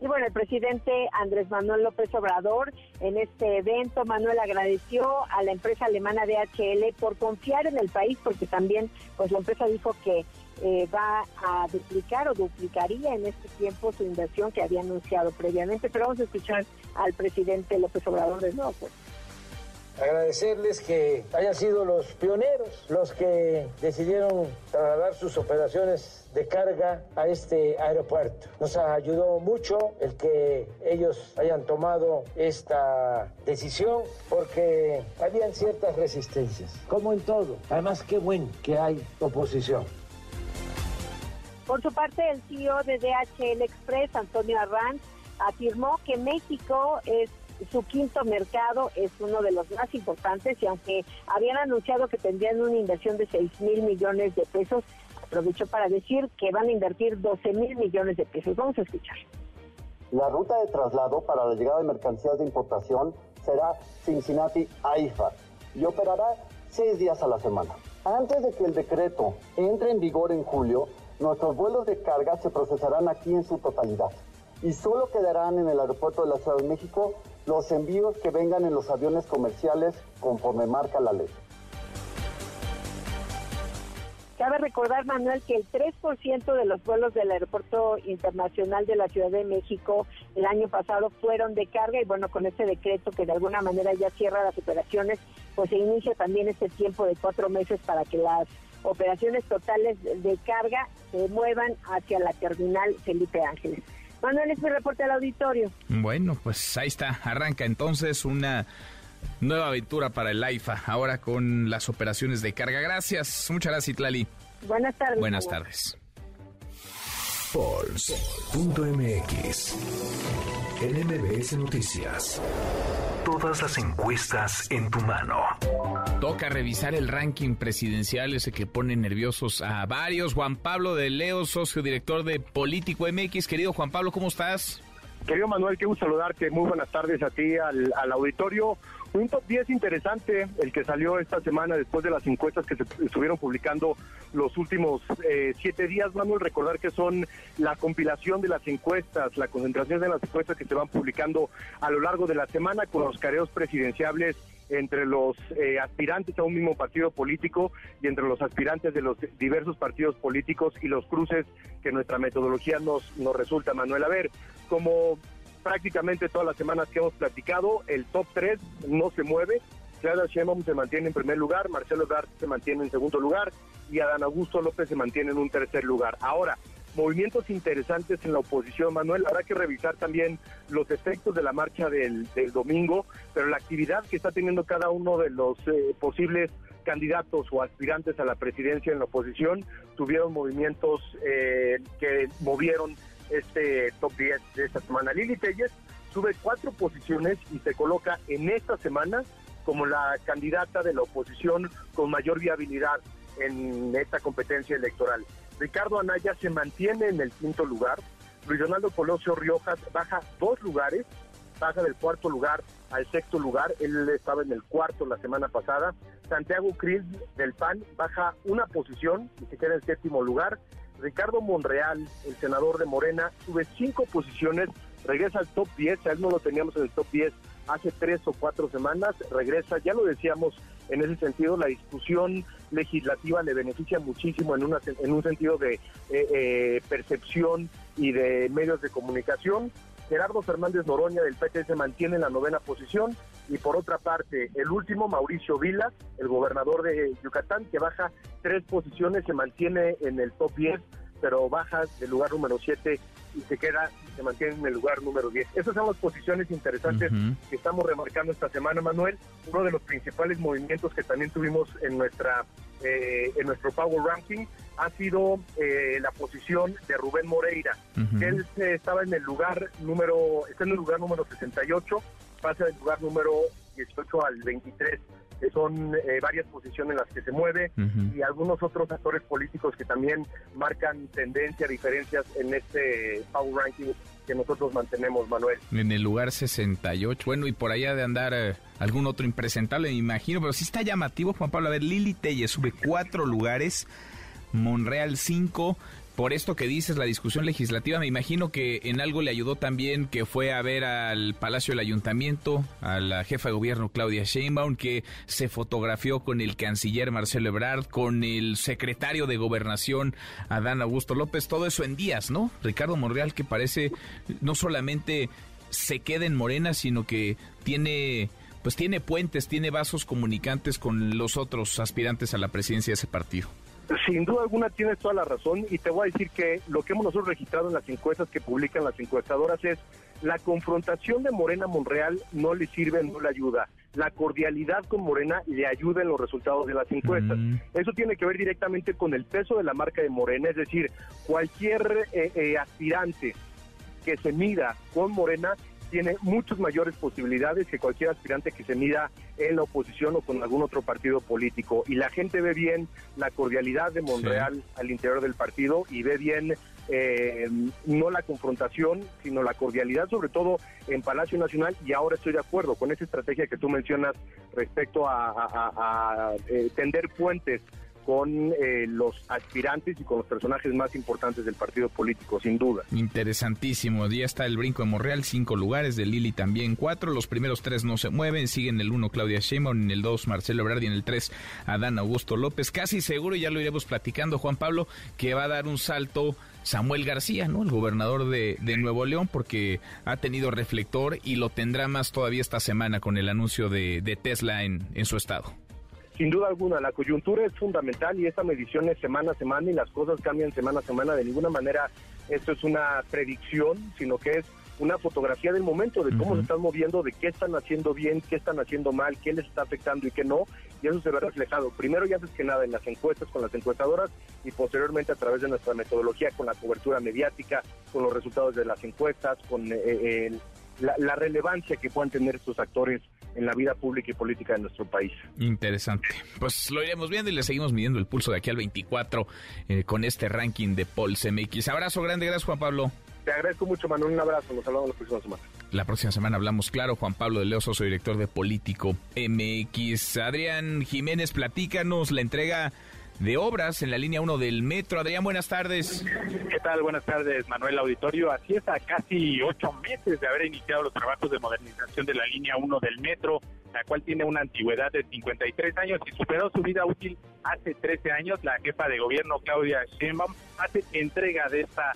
Y bueno, el presidente Andrés Manuel López Obrador en este evento, Manuel agradeció a la empresa alemana DHL por confiar en el país, porque también pues la empresa dijo que eh, va a duplicar o duplicaría en este tiempo su inversión que había anunciado previamente. Pero vamos a escuchar al presidente López Obrador de nuevo. Pues
agradecerles que hayan sido los pioneros los que decidieron trasladar sus operaciones de carga a este aeropuerto. Nos ayudó mucho el que ellos hayan tomado esta decisión porque habían ciertas resistencias, como en todo. Además, qué bueno que hay oposición.
Por su parte, el CEO de DHL Express, Antonio Arranz, afirmó que México es su quinto mercado es uno de los más importantes y aunque habían anunciado que tendrían una inversión de 6 mil millones de pesos, aprovechó para decir que van a invertir 12 mil millones de pesos. Vamos a escuchar.
La ruta de traslado para la llegada de mercancías de importación será Cincinnati-AIFA y operará seis días a la semana. Antes de que el decreto entre en vigor en julio, nuestros vuelos de carga se procesarán aquí en su totalidad y solo quedarán en el aeropuerto de la Ciudad de México los envíos que vengan en los aviones comerciales conforme marca la ley.
Cabe recordar, Manuel, que el 3% de los vuelos del Aeropuerto Internacional de la Ciudad de México el año pasado fueron de carga y bueno, con este decreto que de alguna manera ya cierra las operaciones, pues se inicia también este tiempo de cuatro meses para que las operaciones totales de carga se muevan hacia la terminal Felipe Ángeles. Manuel, es mi reporte al auditorio.
Bueno, pues ahí está, arranca entonces una Nueva aventura para el AIFA, ahora con las operaciones de carga. Gracias, muchas gracias, Itlali.
Buenas tardes.
Buenas tardes.
Pulse.mx NMBS Noticias. Todas las encuestas en tu mano.
Toca revisar el ranking presidencial, ese que pone nerviosos a varios. Juan Pablo de Leo, socio director de Político MX. Querido Juan Pablo, ¿cómo estás?
Querido Manuel, qué gusto saludarte. Muy buenas tardes a ti, al, al auditorio. Un top 10 interesante, el que salió esta semana después de las encuestas que se estuvieron publicando los últimos eh, siete días. Manuel, recordar que son la compilación de las encuestas, la concentración de las encuestas que se van publicando a lo largo de la semana con los careos presidenciables entre los eh, aspirantes a un mismo partido político y entre los aspirantes de los diversos partidos políticos y los cruces que nuestra metodología nos, nos resulta, Manuel. A ver, como prácticamente todas las semanas que hemos platicado, el top 3 no se mueve. Clara Sheinbaum se mantiene en primer lugar, Marcelo Ebrard se mantiene en segundo lugar y Adán Augusto López se mantiene en un tercer lugar. Ahora, movimientos interesantes en la oposición, Manuel. Habrá que revisar también los efectos de la marcha del, domingo, pero la actividad que está teniendo cada uno de los eh, posibles candidatos o aspirantes a la presidencia en la oposición tuvieron movimientos eh, que movieron este top 10 de esta semana. Lili Telles sube cuatro posiciones y se coloca en esta semana como la candidata de la oposición con mayor viabilidad en esta competencia electoral. Ricardo Anaya se mantiene en el quinto lugar. Luis Donaldo Colosio Riojas baja dos lugares, baja del cuarto lugar al sexto lugar. Él estaba en el cuarto la semana pasada. Santiago Cris del PAN baja una posición y se queda en séptimo lugar. Ricardo Monreal, el senador de Morena, sube cinco posiciones, regresa al top 10, a él no lo teníamos en el top 10 hace tres o cuatro semanas, regresa, ya lo decíamos en ese sentido, la discusión legislativa le beneficia muchísimo en, una, en un sentido de eh, eh, percepción y de medios de comunicación. Gerardo Fernández Noroña del PT se mantiene en la novena posición. Y por otra parte el último Mauricio Vila, el gobernador de Yucatán, que baja tres posiciones, se mantiene en el top 10, pero baja del lugar número 7 y se queda se mantiene en el lugar número 10. Esas son las posiciones interesantes que estamos remarcando esta semana, Manuel. Uno de los principales movimientos que también tuvimos en nuestra eh, en nuestro Power Ranking ha sido eh, la posición de Rubén Moreira. Él eh, estaba en el lugar número, está en el lugar número 68, pasa del lugar número 18 al 23 que son varias posiciones en las que se mueve y algunos otros actores políticos que también marcan tendencia, diferencias en este Power Ranking que nosotros mantenemos, Manuel.
En el lugar 68, bueno, y por allá de andar eh, algún otro impresentable, me imagino, pero sí está llamativo, Juan Pablo. A ver, Lili Telle sube cuatro lugares, Monreal 5, por esto que dices, la discusión legislativa, me imagino que en algo le ayudó también que fue a ver al Palacio del Ayuntamiento, a la jefa de gobierno Claudia Sheinbaum, que se fotografió con el canciller Marcelo Ebrard, con el secretario de Gobernación Adán Augusto López, todo eso en días, ¿no? Ricardo Monreal que parece no solamente se queda en Morena, sino que tiene pues tiene puentes, tiene vasos comunicantes con los otros aspirantes a la presidencia de ese partido.
Sin duda alguna tienes toda la razón y te voy a decir que lo que hemos nosotros registrado en las encuestas que publican las encuestadoras es la confrontación de Morena Monreal no le sirve, no le ayuda. La cordialidad con Morena le ayuda en los resultados de las encuestas. Mm. Eso tiene que ver directamente con el peso de la marca de Morena, es decir, cualquier eh, eh, aspirante que se mida con Morena tiene muchas mayores posibilidades que cualquier aspirante que se mida en la oposición o con algún otro partido político. Y la gente ve bien la cordialidad de Monreal al interior del partido y ve bien eh, no la confrontación, sino la cordialidad, sobre todo en Palacio Nacional. Y ahora estoy de acuerdo con esa estrategia que tú mencionas respecto a, a, eh, tender puentes con eh, los aspirantes y con los personajes más importantes del partido político, sin duda.
Interesantísimo. Ya está el brinco de Monreal, cinco lugares, de Lili también cuatro. Los primeros tres no se mueven. Siguen el uno Claudia Sheinbaum, en el dos Marcelo Ebrard y en el tres Adán Augusto López. Casi seguro, ya lo iremos platicando, Juan Pablo, que va a dar un salto Samuel García, ¿no? El gobernador de, Nuevo León, porque ha tenido reflector y lo tendrá más todavía esta semana con el anuncio de, Tesla en su estado.
Sin duda alguna, la coyuntura es fundamental y esta medición es semana a semana y las cosas cambian semana a semana. De ninguna manera esto es una predicción, sino que es una fotografía del momento, de cómo se están moviendo, de qué están haciendo bien, qué están haciendo mal, qué les está afectando y qué no, y eso se ve reflejado primero y antes que nada en las encuestas con las encuestadoras y posteriormente a través de nuestra metodología con la cobertura mediática, con los resultados de las encuestas, con eh, eh, la, relevancia que puedan tener estos actores en la vida pública y política de nuestro país.
Interesante. Pues lo iremos viendo y le seguimos midiendo el pulso de aquí al 24 eh, con este ranking de Paul MX. Abrazo grande, gracias Juan Pablo.
Te agradezco mucho, Manuel. Un abrazo. Nos hablamos la próxima semana.
La próxima semana hablamos claro. Juan Pablo de Leo, socio director de Político MX. Adrián Jiménez, platícanos la entrega de obras en la línea 1 del metro. Adrián, buenas tardes.
¿Qué tal? Buenas tardes, Manuel Auditorio. Así es, a casi ocho meses de haber iniciado los trabajos de modernización de la línea 1 del metro, la cual tiene una antigüedad de 53 años y superó su vida útil hace 13 años, la jefa de gobierno Claudia Sheinbaum hace entrega de esta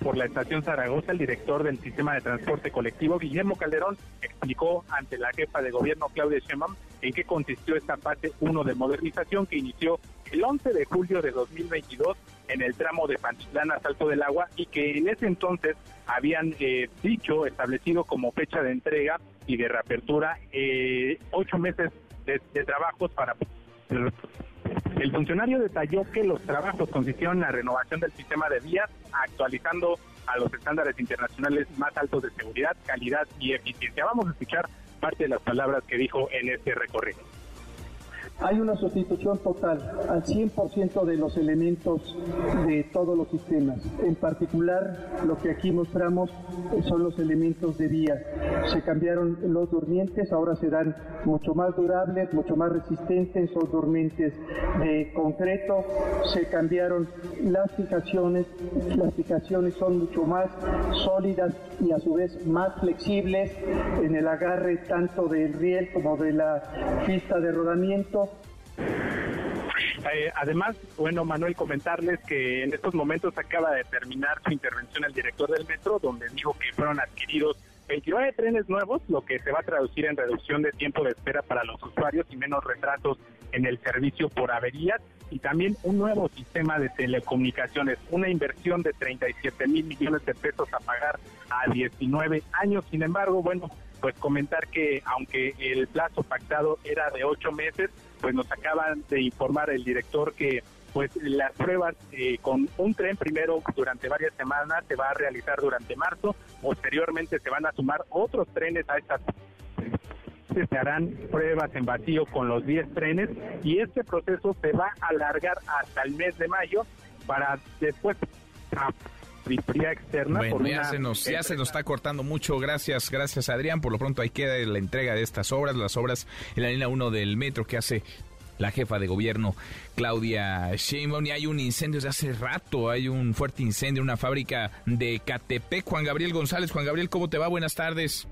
por la estación Zaragoza, el director del sistema de transporte colectivo, Guillermo Calderón, explicó ante la jefa de gobierno, Claudia Sheinbaum, en qué consistió esta fase 1 de modernización que inició el 11 de julio de 2022 en el tramo de Panchilán a Salto del Agua y que en ese entonces habían eh, dicho, establecido como fecha de entrega y de reapertura, eh, ocho meses de trabajos para el funcionario detalló que los trabajos consistieron en la renovación del sistema de vías, actualizando a los estándares internacionales más altos de seguridad, calidad y eficiencia. Vamos a escuchar parte de las palabras que dijo en este recorrido.
Hay una sustitución total al 100% de los elementos de todos los sistemas. En particular, lo que aquí mostramos son los elementos de vía. Se cambiaron los durmientes, ahora serán mucho más durables, mucho más resistentes, son durmientes de concreto. Se cambiaron las fijaciones, las fijaciones son mucho más sólidas y a su vez más flexibles en el agarre tanto del riel como de la pista de rodamiento
eh, además, bueno, Manuel, comentarles que en estos momentos acaba de terminar su intervención el director del metro, donde dijo que fueron adquiridos 29 trenes nuevos, lo que se va a traducir en reducción de tiempo de espera para los usuarios y menos retrasos en el servicio por averías y también un nuevo sistema de telecomunicaciones, una inversión de 37 mil millones de pesos a pagar a 19 años. Sin embargo, bueno, pues comentar que aunque el plazo pactado era de ocho meses, pues nos acaban de informar el director que pues las pruebas eh, con un tren primero durante varias semanas se va a realizar durante marzo, posteriormente se van a sumar otros trenes a estas se harán pruebas en vacío con los 10 trenes y este proceso se va a alargar hasta el mes de mayo para después externa.
Bueno, ya, se nos, ya se nos está cortando mucho. Gracias, gracias Adrián. Por lo pronto ahí queda la entrega de estas obras, las obras en la línea 1 del metro que hace la jefa de gobierno Claudia Sheinbaum y hay un incendio de hace rato, hay un fuerte incendio en una fábrica de Catepec. Juan Gabriel González, Juan Gabriel, ¿cómo te va? Buenas tardes.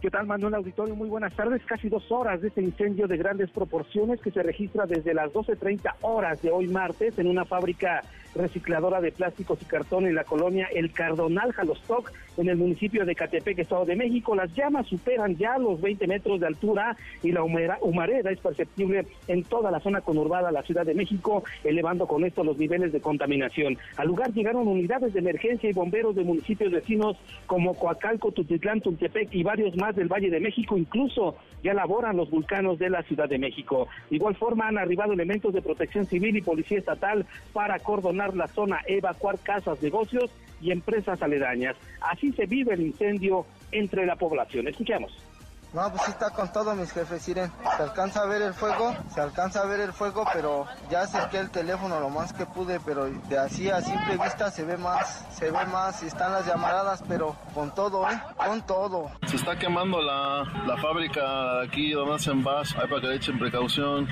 ¿Qué tal, Manuel Auditorio? Muy buenas tardes. Casi dos horas de este incendio de grandes proporciones que se registra desde las 12.30 horas de hoy martes en una fábrica recicladora de plásticos y cartón en la colonia El Cardonal Jalostoc, en el municipio de Catepec, Estado de México. Las llamas superan ya los 20 metros de altura y la humareda es perceptible en toda la zona conurbada de la Ciudad de México, elevando con esto los niveles de contaminación. Al lugar llegaron unidades de emergencia y bomberos de municipios vecinos como Coacalco, Tutitlán, Tultepec y varios más del Valle de México. Incluso ya laboran los vulcanos de la Ciudad de México. De igual forma han arribado elementos de protección civil y policía estatal para cordonar la zona, evacuar casas, negocios y empresas aledañas. Así se vive el incendio entre la población. Escuchemos.
No, pues sí está con todo, mis jefes, miren. Se alcanza a ver el fuego, se alcanza a ver el fuego, pero ya acerqué el teléfono lo más que pude, pero de así a simple vista se ve más, se ve más, y están las llamaradas, pero con todo, ¿eh? Con todo.
Se está quemando la, la fábrica aquí donde hacen vas, hay para que le echen precaución.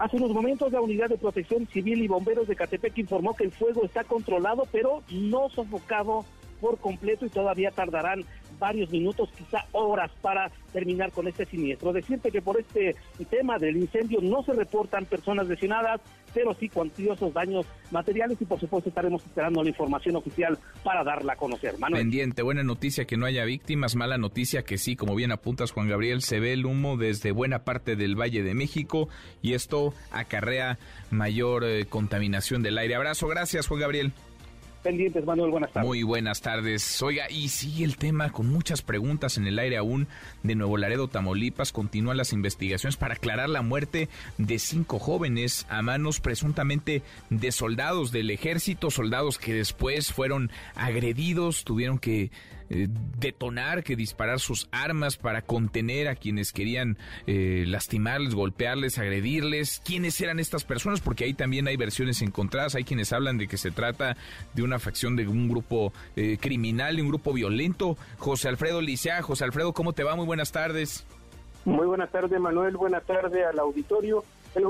Hace unos momentos la Unidad de Protección Civil y Bomberos de Catepec informó que el fuego está controlado, pero no sofocado por completo y todavía tardarán varios minutos, quizá horas para terminar con este siniestro. Decirte que por este tema del incendio no se reportan personas lesionadas, pero sí cuantiosos daños materiales y por supuesto estaremos esperando la información oficial para darla a conocer.
Manuel. Pendiente, buena noticia que no haya víctimas, mala noticia que sí, como bien apuntas Juan Gabriel, se ve el humo desde buena parte del Valle de México y esto acarrea mayor eh, contaminación del aire. Abrazo, gracias Juan Gabriel
pendientes, Manuel. Buenas tardes.
Muy buenas tardes. Oiga, y sigue el tema con muchas preguntas en el aire aún de Nuevo Laredo, Tamaulipas. Continúan las investigaciones para aclarar la muerte de cinco jóvenes a manos presuntamente de soldados del ejército, soldados que después fueron agredidos, tuvieron que eh, detonar, que disparar sus armas para contener a quienes querían eh, lastimarles, golpearles, agredirles. ¿Quiénes eran estas personas? Porque ahí también hay versiones encontradas. Hay quienes hablan de que se trata de una facción de un grupo eh, criminal, de un grupo violento. José Alfredo Licea. José Alfredo, ¿cómo te va? Muy buenas tardes.
Muy buenas tardes, Manuel. Buenas tardes al auditorio. El,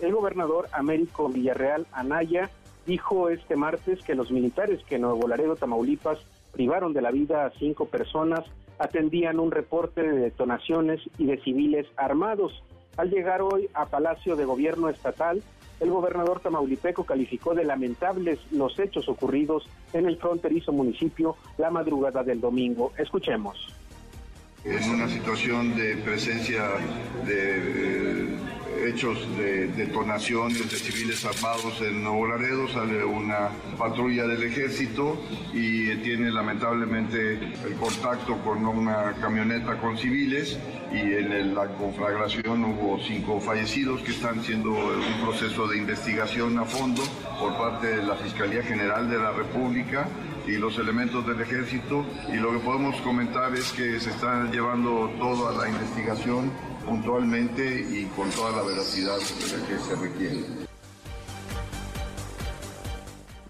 el gobernador Américo Villarreal Anaya dijo este martes que los militares que en Nuevo Laredo, Tamaulipas, privaron de la vida a cinco personas, atendían un reporte de detonaciones y de civiles armados. Al llegar hoy a Palacio de Gobierno Estatal, el gobernador tamaulipeco calificó de lamentables los hechos ocurridos en el fronterizo municipio la madrugada del domingo. Escuchemos.
En una situación de presencia de eh, hechos de detonaciones de civiles armados en Nuevo Laredo, sale una patrulla del ejército y tiene lamentablemente el contacto con una camioneta con civiles y en la conflagración hubo cinco fallecidos que están siendo un proceso de investigación a fondo por parte de la Fiscalía General de la República y los elementos del ejército y lo que podemos comentar es que se está llevando toda la investigación puntualmente y con toda la veracidad que se requiere.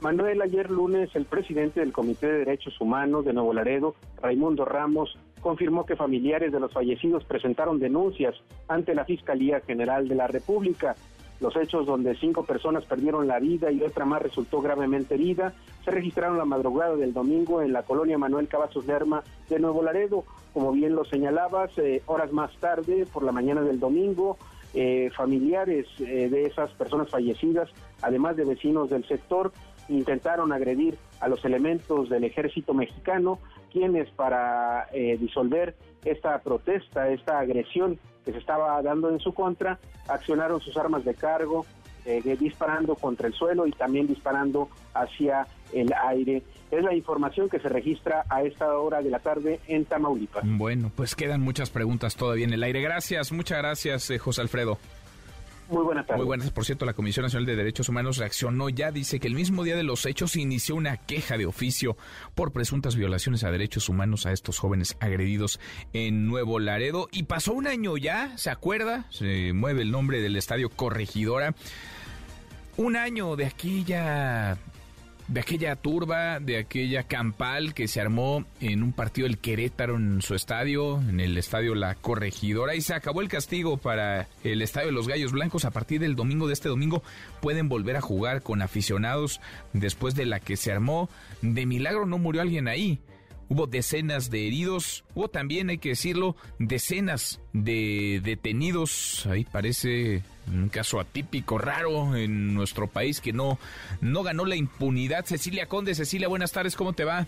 Manuel, ayer lunes el presidente del Comité de Derechos Humanos de Nuevo Laredo, Raimundo Ramos, confirmó que familiares de los fallecidos presentaron denuncias ante la Fiscalía General de la República. Los hechos donde cinco personas perdieron la vida y otra más resultó gravemente herida se registraron la madrugada del domingo en la colonia Manuel Cavazos Lerma de Nuevo Laredo. Como bien lo señalabas, eh, horas más tarde, por la mañana del domingo, eh, familiares eh, de esas personas fallecidas, además de vecinos del sector, intentaron agredir a los elementos del ejército mexicano, quienes para disolver esta protesta, esta agresión que se estaba dando en su contra, accionaron sus armas de cargo, disparando contra el suelo y también disparando hacia el aire. Es la información que se registra a esta hora de la tarde en Tamaulipas.
Bueno, pues quedan muchas preguntas todavía en el aire. Gracias, muchas gracias, eh, José Alfredo.
Muy buenas tardes.
Muy buenas. Por cierto, la Comisión Nacional de Derechos Humanos reaccionó ya. Dice que el mismo día de los hechos inició una queja de oficio por presuntas violaciones a derechos humanos a estos jóvenes agredidos en Nuevo Laredo. Y pasó un año ya, ¿se acuerda? Se mueve el nombre del estadio Corregidora. Un año de aquella de aquella turba, de aquella campal que se armó en un partido del Querétaro en su estadio, en el estadio La Corregidora, y se acabó el castigo para el estadio de los Gallos Blancos. A partir del domingo de este domingo pueden volver a jugar con aficionados después de la que se armó. De milagro no murió alguien ahí. Hubo decenas de heridos, hubo también, hay que decirlo, decenas de detenidos. Ahí parece un caso atípico, raro en nuestro país que no, no ganó la impunidad. Cecilia Conde, Cecilia, buenas tardes, ¿cómo te va?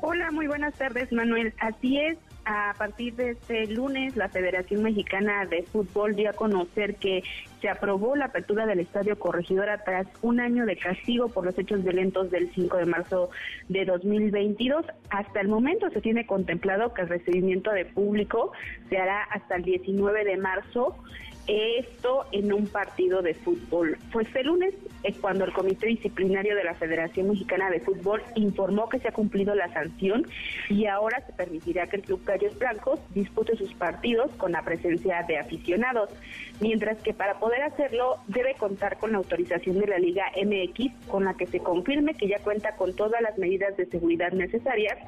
Hola, muy buenas tardes, Manuel. Así es, a partir de este lunes, la Federación Mexicana de Fútbol dio a conocer que se aprobó la apertura del Estadio Corregidora tras un año de castigo por los hechos violentos del 5 de marzo de 2022. Hasta el momento se tiene contemplado que el recibimiento de público se hará hasta el 19 de marzo esto en un partido de fútbol. Fue este lunes es cuando el Comité Disciplinario de la Federación Mexicana de Fútbol informó que se ha cumplido la sanción y ahora se permitirá que el Club Gallos Blancos dispute sus partidos con la presencia de aficionados, mientras que para poder hacerlo debe contar con la autorización de la Liga MX con la que se confirme que ya cuenta con todas las medidas de seguridad necesarias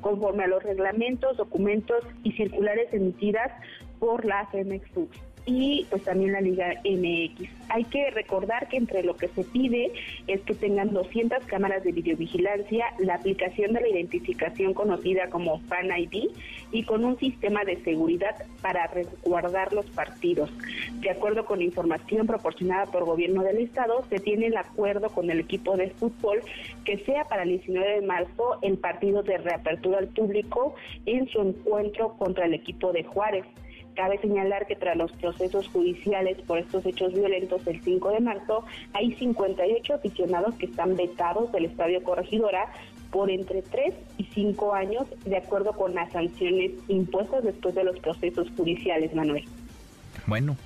conforme a los reglamentos, documentos y circulares emitidas por la CMX y pues también la Liga MX. Hay que recordar que entre lo que se pide es que tengan 200 cámaras de videovigilancia, la aplicación de la identificación conocida como Fan ID y con un sistema de seguridad para resguardar los partidos. De acuerdo con información proporcionada por gobierno del estado, se tiene el acuerdo con el equipo de fútbol que sea para el 19 de marzo el partido de reapertura al público en su encuentro contra el equipo de Juárez. Cabe señalar que tras los procesos judiciales por estos hechos violentos del 5 de marzo, hay 58 aficionados que están vetados del Estadio Corregidora por entre 3 y 5 años, de acuerdo con las sanciones impuestas después de los procesos judiciales, Manuel.
Bueno,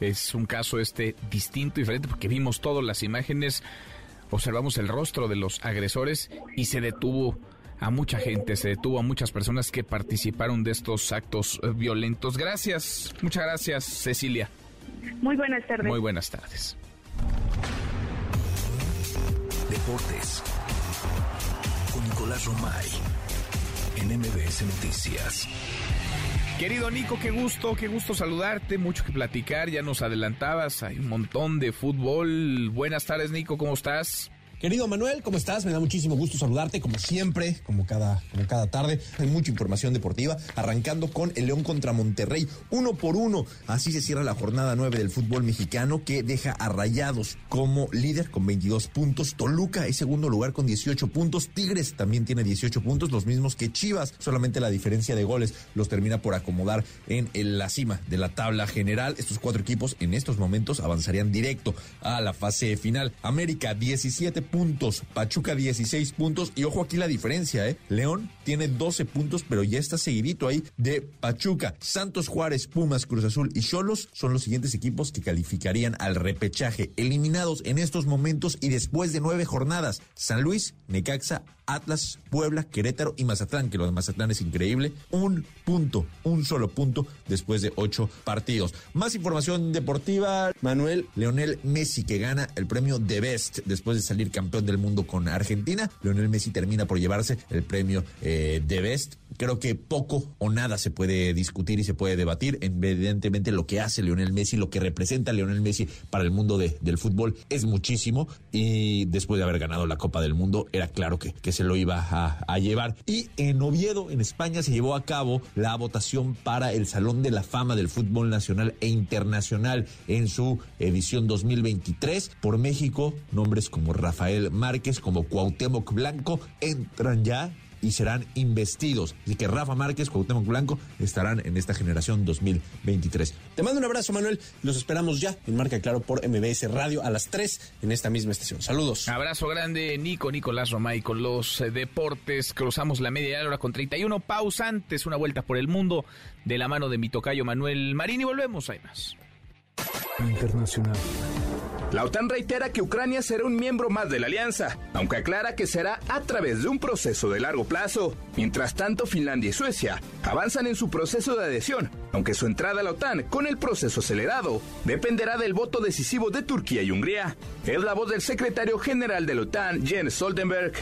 es un caso este distinto, diferente, porque vimos todas las imágenes, observamos el rostro de los agresores y se detuvo a mucha gente, se detuvo a muchas personas que participaron de estos actos eh, violentos. Gracias, muchas gracias, Cecilia.
Muy buenas tardes.
Muy buenas tardes.
Deportes con Nicolás Romay en MBS Noticias.
Querido Nico, qué gusto, qué gusto saludarte, mucho que platicar, ya nos adelantabas, hay un montón de fútbol. Buenas tardes, Nico, ¿cómo estás?
Querido Manuel, ¿cómo estás? Me da muchísimo gusto saludarte, como siempre, como cada, como cada tarde. Hay mucha información deportiva, arrancando con el León contra Monterrey, uno por uno. Así se cierra la jornada 9 del fútbol mexicano, que deja a Rayados como líder con 22 puntos. Toluca es segundo lugar con 18 puntos. Tigres también tiene 18 puntos, los mismos que Chivas. Solamente la diferencia de goles los termina por acomodar en la cima de la tabla general. Estos cuatro equipos en estos momentos avanzarían directo a la fase final. América, 17 puntos Pachuca 16 puntos y ojo aquí la diferencia, ¿eh? León tiene 12 puntos, pero ya está seguidito ahí de Pachuca. Santos Juárez, Pumas, Cruz Azul y Cholos son los siguientes equipos que calificarían al repechaje, eliminados en estos momentos y después de nueve jornadas. San Luis, Necaxa, Atlas, Puebla, Querétaro y Mazatlán, que lo de Mazatlán es increíble. Un punto, un solo punto después de ocho partidos. Más información deportiva, Manuel Leonel Messi, que gana el premio de Best después de salir campeón del mundo con Argentina. Leonel Messi termina por llevarse el premio eh, de Best. Creo que poco o nada se puede discutir y se puede debatir. Evidentemente lo que hace Leonel Messi, lo que representa Leonel Messi para el mundo del fútbol es muchísimo. Y después de haber ganado la Copa del Mundo, era claro que, que se lo iba a, llevar. Y en Oviedo, en España, se llevó a cabo la votación para el Salón de la Fama del Fútbol Nacional e Internacional en su edición 2023. Por México, nombres como Rafael Márquez, como Cuauhtémoc Blanco, entran ya y serán investidos. Así que Rafa Márquez, Cuauhtémoc Blanco estarán en esta generación 2023. Te mando un abrazo, Manuel. Los esperamos ya en Marca Claro por MBS Radio a las 3 en esta misma estación. Saludos.
Abrazo grande, Nico, Nicolás Romay con los eh, deportes. Cruzamos la media hora con 31 pausantes, una vuelta por el mundo de la mano de mi tocayo Manuel Marín y volvemos. Hay más.
Internacional.
La OTAN reitera que Ucrania será un miembro más de la alianza, aunque aclara que será a través de un proceso de largo plazo. Mientras tanto, Finlandia y Suecia avanzan en su proceso de adhesión, aunque su entrada a la OTAN con el proceso acelerado dependerá del voto decisivo de Turquía y Hungría. Es la voz del secretario general de la OTAN, Jens Stoltenberg.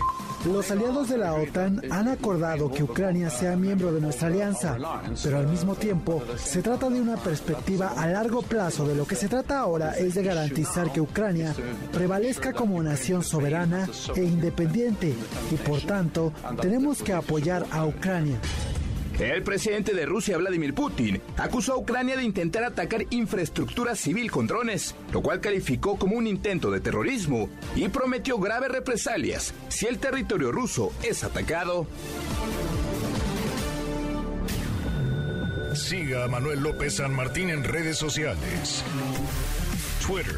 Los aliados de la OTAN han acordado que Ucrania sea miembro de nuestra alianza, pero al mismo tiempo se trata de una perspectiva a largo plazo. De lo que se trata ahora es de garantizar que Ucrania prevalezca como nación soberana e independiente y por tanto tenemos que apoyar a Ucrania.
El presidente de Rusia, Vladimir Putin, acusó a Ucrania de intentar atacar infraestructura civil con drones, lo cual calificó como un intento de terrorismo y prometió graves represalias si el territorio ruso es atacado.
Siga a Manuel López San Martín en redes sociales. Twitter,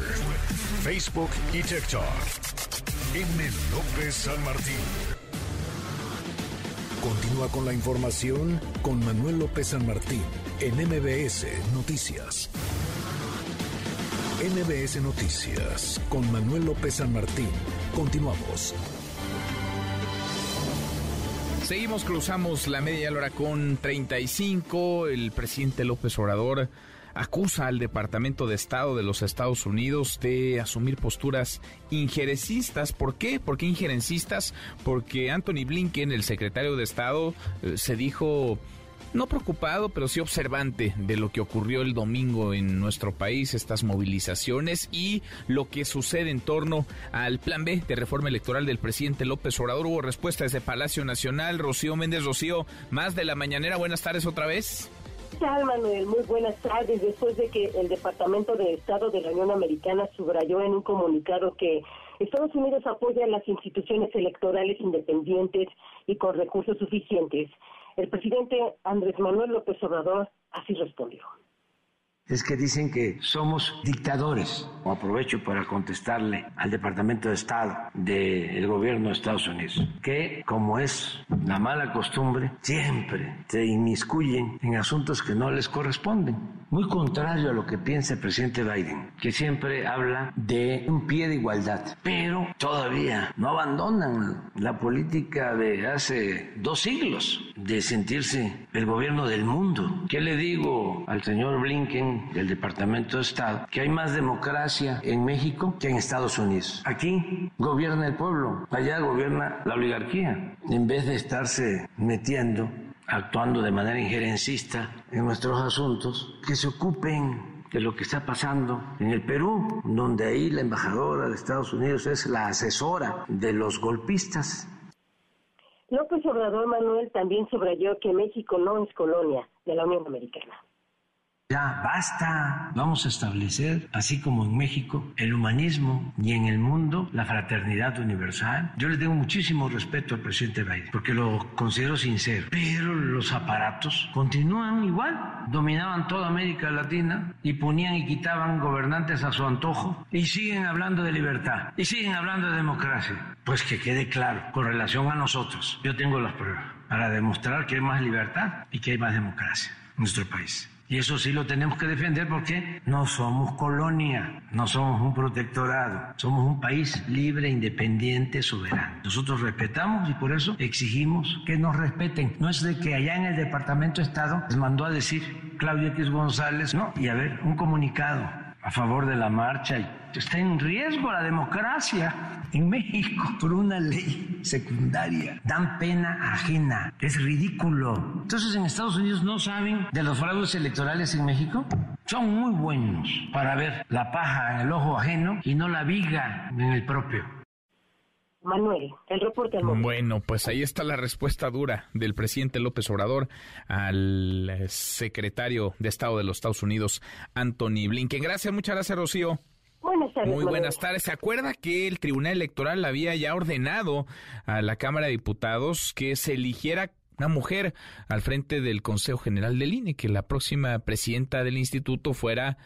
Facebook y TikTok. M. López San Martín. Continúa con la información con Manuel López San Martín en MBS Noticias. MBS Noticias con Manuel López San Martín. Continuamos.
Seguimos, cruzamos la media hora con 35. El presidente López Obrador acusa al Departamento de Estado de los Estados Unidos de asumir posturas injerencistas. ¿Por qué? ¿Por qué injerencistas? Porque Anthony Blinken, el secretario de Estado, eh, se dijo no preocupado, pero sí observante de lo que ocurrió el domingo en nuestro país, estas movilizaciones y lo que sucede en torno al plan B de reforma electoral del presidente López Obrador. Hubo respuesta desde Palacio Nacional. Rocío Méndez Rocío, más de la mañanera. Buenas tardes otra vez.
Tal, Manuel? Muy buenas tardes. Después de que el Departamento de Estado de la Unión Americana subrayó en un comunicado que Estados Unidos apoya a las instituciones electorales independientes y con recursos suficientes, el presidente Andrés Manuel López Obrador así respondió
es que dicen que somos dictadores. Aprovecho para contestarle al Departamento de Estado del gobierno de Estados Unidos, que como es la mala costumbre, siempre se inmiscuyen en asuntos que no les corresponden. Muy contrario a lo que piensa el presidente Biden, que siempre habla de un pie de igualdad, pero todavía no abandonan la política de hace dos siglos de sentirse el gobierno del mundo. ¿Qué le digo al señor Blinken? del Departamento de Estado que hay más democracia en México que en Estados Unidos. Aquí gobierna el pueblo, allá gobierna la oligarquía. En vez de estarse metiendo, actuando de manera injerencista en nuestros asuntos, que se ocupen de lo que está pasando en el Perú, donde ahí la embajadora de Estados Unidos es la asesora de los golpistas.
López Obrador Manuel también subrayó que México no es colonia de la Unión Americana.
Ya basta, vamos a establecer, así como en México, el humanismo y en el mundo la fraternidad universal. Yo le tengo muchísimo respeto al presidente Biden porque lo considero sincero, pero los aparatos continúan igual, dominaban toda América Latina y ponían y quitaban gobernantes a su antojo y siguen hablando de libertad y siguen hablando de democracia. Pues que quede claro, con relación a nosotros, yo tengo las pruebas para demostrar que hay más libertad y que hay más democracia en nuestro país. Y eso sí lo tenemos que defender porque no somos colonia, no somos un protectorado, somos un país libre, independiente, soberano. Nosotros respetamos y por eso exigimos que nos respeten. No es de que allá en el Departamento de Estado les mandó a decir Claudia X González, no, y a ver, un comunicado a favor de la marcha. Está en riesgo la democracia en México por una ley secundaria. Dan pena ajena. Es ridículo. Entonces en Estados Unidos no saben de los fraudes electorales en México. Son muy buenos para ver la paja en el ojo ajeno y no la viga en el propio.
Manuel, el reporte al
Bueno, pues ahí está la respuesta dura del presidente López Obrador al eh, secretario de Estado de los Estados Unidos, Anthony Blinken. Gracias, muchas gracias, Rocío.
Buenas tardes.
Muy buenas tardes. ¿Se acuerda que el Tribunal Electoral había ya ordenado a la Cámara de Diputados que se eligiera una mujer al frente del Consejo General del INE, que la próxima presidenta del instituto fuera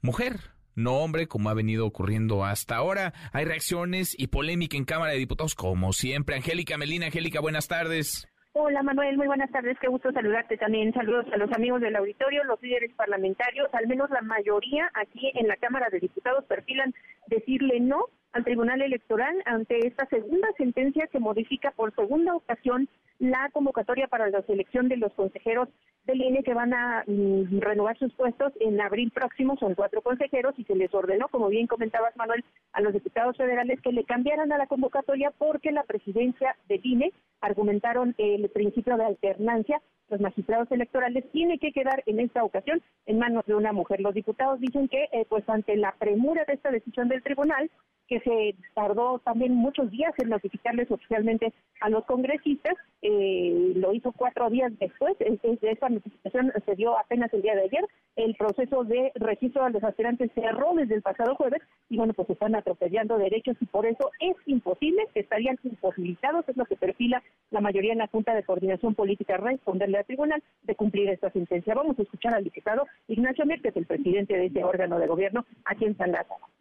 mujer? no hombre, como ha venido ocurriendo hasta ahora. Hay reacciones y polémica en Cámara de Diputados, como siempre. Angélica Melina, Angélica, buenas tardes.
Hola Manuel, muy buenas tardes, qué gusto saludarte también. Saludos a los amigos del auditorio, los líderes parlamentarios, al menos la mayoría aquí en la Cámara de Diputados perfilan decirle no al Tribunal Electoral ante esta segunda sentencia que modifica por segunda ocasión la convocatoria para la selección de los consejeros del INE que van a mm, renovar sus puestos en abril próximo. Son cuatro consejeros y se les ordenó, como bien comentabas, Manuel, a los diputados federales que le cambiaran a la convocatoria porque la presidencia del INE argumentaron el principio de alternancia. Los magistrados electorales tiene que quedar en esta ocasión en manos de una mujer. Los diputados dicen que, eh, pues, ante la premura de esta decisión del tribunal, que se tardó también muchos días en notificarles oficialmente a los congresistas, eh, lo hizo cuatro días después, esa notificación se dio apenas el día de ayer, el proceso de registro de los aspirantes cerró desde el pasado jueves y bueno, pues están atropellando derechos y por eso es imposible, estarían imposibilitados, es lo que perfila la mayoría en la Junta de Coordinación Política responderle al tribunal de cumplir esta sentencia. Vamos a escuchar al diputado Ignacio Mérquez, el presidente de ese órgano de gobierno aquí en San Lázaro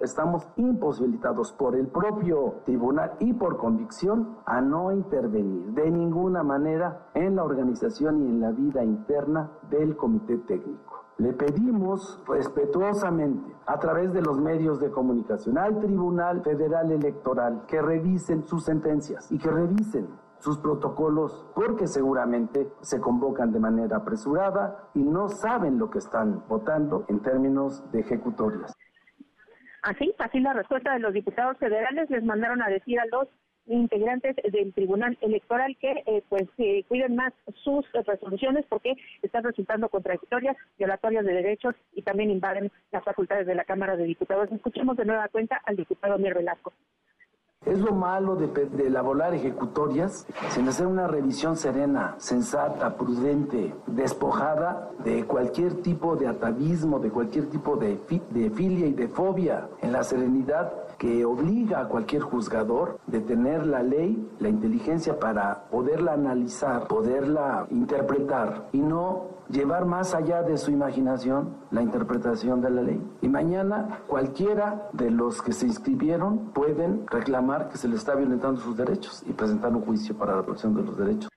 estamos imposibilitados por el propio tribunal y por convicción a no intervenir de ninguna manera en la organización y en la vida interna del comité técnico. Le pedimos respetuosamente a través de los medios de comunicación al Tribunal Federal Electoral que revisen sus sentencias y que revisen sus protocolos porque seguramente se convocan de manera apresurada y no saben lo que están votando en términos de ejecutorias.
Así, así la respuesta de los diputados federales les mandaron a decir a los integrantes del Tribunal Electoral que eh, pues eh, cuiden más sus resoluciones porque están resultando contradictorias, violatorias de derechos y también invaden las facultades de la Cámara de Diputados. Escuchemos de nueva cuenta al diputado Mier Velasco.
Es lo malo de, de, elaborar ejecutorias sin hacer una revisión serena, sensata, prudente, despojada de cualquier tipo de atavismo, de cualquier tipo de, de filia y de fobia, en la serenidad que obliga a cualquier juzgador de tener la ley, la inteligencia para poderla analizar, poderla interpretar y no llevar más allá de su imaginación la interpretación de la ley. Y mañana cualquiera de los que se inscribieron pueden reclamar que se les está violentando sus derechos y presentar un juicio para la protección de los derechos.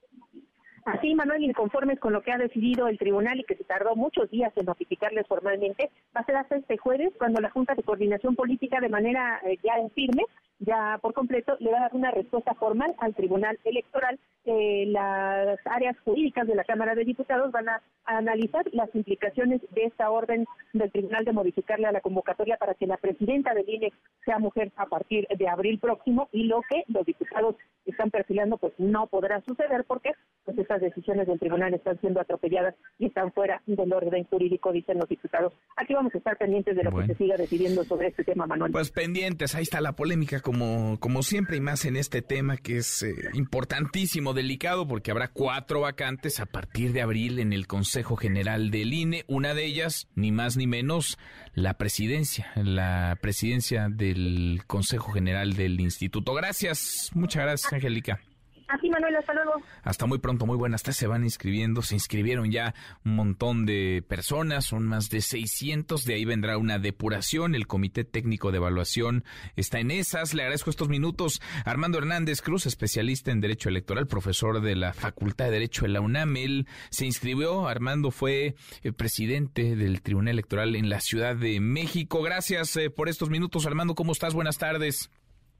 Así, Manuel, inconformes con lo que ha decidido el tribunal y que se tardó muchos días en notificarles formalmente, va a ser hasta este jueves cuando la Junta de Coordinación Política, de manera eh, ya en firme, ya por completo, le va a dar una respuesta formal al Tribunal Electoral. Eh, las áreas jurídicas de la Cámara de Diputados van a, analizar las implicaciones de esta orden del Tribunal de modificarle a la convocatoria para que la presidenta del INE sea mujer a partir de abril próximo y lo que los diputados están perfilando pues no podrá suceder porque pues estas decisiones del tribunal están siendo atropelladas y están fuera del orden jurídico, dicen los diputados. Aquí vamos a estar pendientes de lo que se siga decidiendo sobre este tema, Manuel.
Pues pendientes, ahí está la polémica como, como siempre y más en este tema que es eh, importantísimo, delicado, porque habrá cuatro vacantes a partir de abril en el Consejo General del INE. Una de ellas, ni más ni menos, la presidencia, la presidencia del Consejo General del Instituto. Gracias, muchas gracias, Angélica.
Así, Manuel, hasta luego.
Hasta muy pronto, muy buenas. Se van inscribiendo, se inscribieron ya un montón de personas, son más de 600. De ahí vendrá una depuración. El Comité Técnico de Evaluación está en esas. Le agradezco estos minutos. Armando Hernández Cruz, especialista en Derecho Electoral, profesor de la Facultad de Derecho de la UNAM. Él se inscribió. Armando fue el eh, presidente del Tribunal Electoral en la Ciudad de México. Gracias eh, por estos minutos, Armando. ¿Cómo estás? Buenas tardes.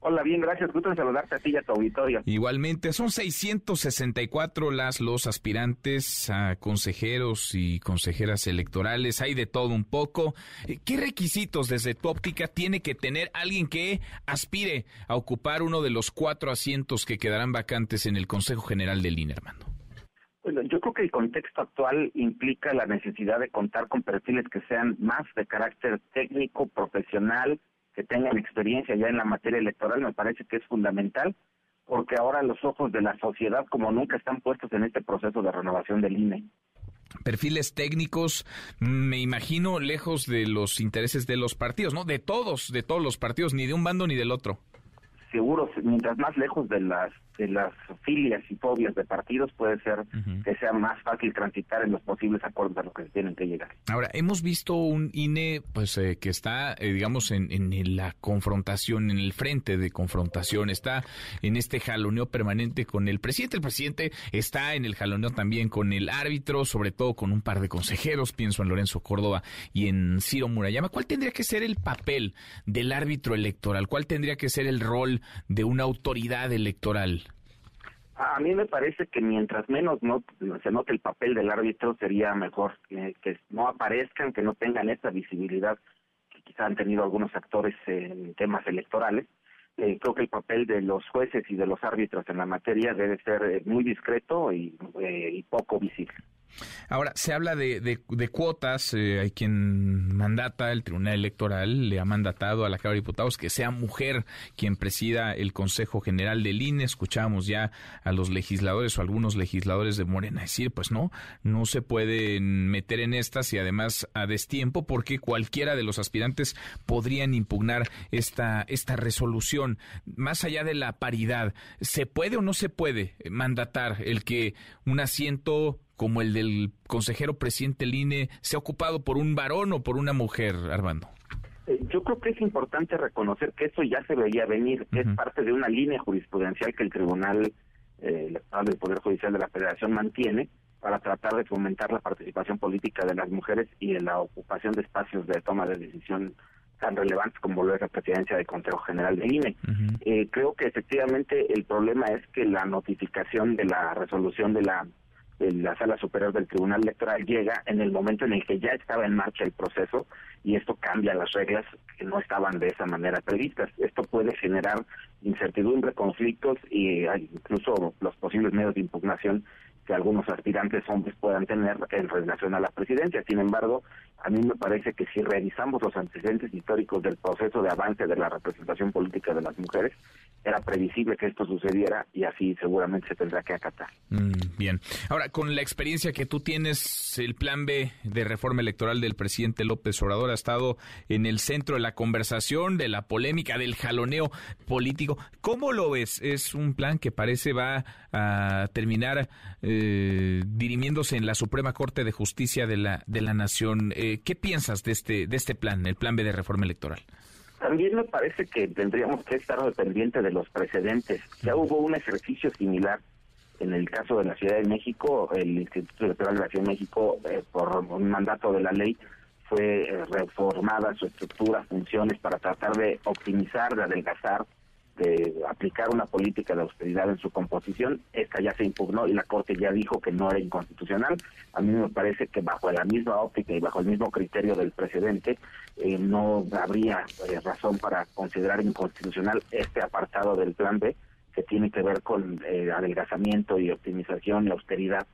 Hola, bien, gracias. Gusto de saludarte a ti y a tu auditorio.
Igualmente, son 664 las los aspirantes a consejeros y consejeras electorales. Hay de todo un poco. Eh, ¿Qué requisitos desde tu óptica tiene que tener alguien que aspire a ocupar uno de los cuatro asientos que quedarán vacantes en el Consejo General del INE, Armando?
Bueno, yo creo que el contexto actual implica la necesidad de contar con perfiles que sean más de carácter técnico, profesional, que tengan experiencia ya en la materia electoral me parece que es fundamental porque ahora los ojos de la sociedad como nunca están puestos en este proceso de renovación del INE.
Perfiles técnicos, me imagino, lejos de los intereses de los partidos, ¿no? De todos, de todos los partidos, ni de un bando ni del otro.
Seguro, mientras más lejos de las de las filias y fobias de partidos puede ser que sea más fácil transitar en los posibles acuerdos a los que se tienen que llegar.
Ahora, hemos visto un INE pues eh, que está, eh, digamos, en, en, la confrontación, en el frente de confrontación, está en este jaloneo permanente con el presidente. El presidente está en el jaloneo también con el árbitro, sobre todo con un par de consejeros, pienso en Lorenzo Córdoba y en Ciro Murayama. ¿Cuál tendría que ser el papel del árbitro electoral? ¿Cuál tendría que ser el rol de una autoridad electoral?
A mí me parece que mientras menos no se note el papel del árbitro sería mejor que, no aparezcan, que no tengan esa visibilidad que quizá han tenido algunos actores en temas electorales. Eh, creo que el papel de los jueces y de los árbitros en la materia debe ser eh, muy discreto y, eh, y poco visible.
Ahora, se habla de, de, cuotas, eh, hay quien mandata, el Tribunal Electoral le ha mandatado a la Cámara de Diputados que sea mujer quien presida el Consejo General del INE. Escuchamos ya a los legisladores o algunos legisladores de Morena decir, pues no, no se pueden meter en estas y además a destiempo porque cualquiera de los aspirantes podrían impugnar esta, esta resolución. Más allá de la paridad, ¿se puede o no se puede mandatar el que un asiento como el del consejero presidente del INE ha ocupado por un varón o por una mujer, Armando?
Eh, yo creo que es importante reconocer que eso ya se veía venir, es parte de una línea jurisprudencial que el Tribunal eh, Electoral del Poder Judicial de la Federación mantiene para tratar de fomentar la participación política de las mujeres y en la ocupación de espacios de toma de decisión tan relevantes como lo es la presidencia del Consejo General del INE. eh, creo que efectivamente el problema es que la notificación de la resolución de la la Sala Superior del Tribunal Electoral llega en el momento en el que ya estaba en marcha el proceso y esto cambia las reglas que no estaban de esa manera previstas. Esto puede generar incertidumbre, conflictos e incluso los posibles medios de impugnación que algunos aspirantes hombres puedan tener en relación a la presidencia. Sin embargo, a mí me parece que si revisamos los antecedentes históricos del proceso de avance de la representación política de las mujeres, era previsible que esto sucediera y así seguramente se tendrá que acatar.
Mm, bien. Ahora, con la experiencia que tú tienes, el plan B de reforma electoral del presidente López Obrador ha estado en el centro de la conversación, de la polémica, del jaloneo político. ¿Cómo lo ves? Es un plan que parece va a terminar eh, dirimiéndose en la Suprema Corte de Justicia de la, de la Nación. Eh, ¿Qué piensas de este, de este plan, el plan B de reforma electoral?
También me parece que tendríamos que estar dependientes de los precedentes. Ya hubo un ejercicio similar en el caso de la Ciudad de México, el Instituto Electoral de la Ciudad de México, eh, por un mandato de la ley, fue eh, reformada su estructura, funciones para tratar de optimizar, de adelgazar de aplicar una política de austeridad en su composición, esta ya se impugnó y la Corte ya dijo que no era inconstitucional. A mí me parece que bajo la misma óptica y bajo el mismo criterio del precedente, eh, no habría eh, razón para considerar inconstitucional este apartado del Plan B que tiene que ver con eh, adelgazamiento y optimización y austeridad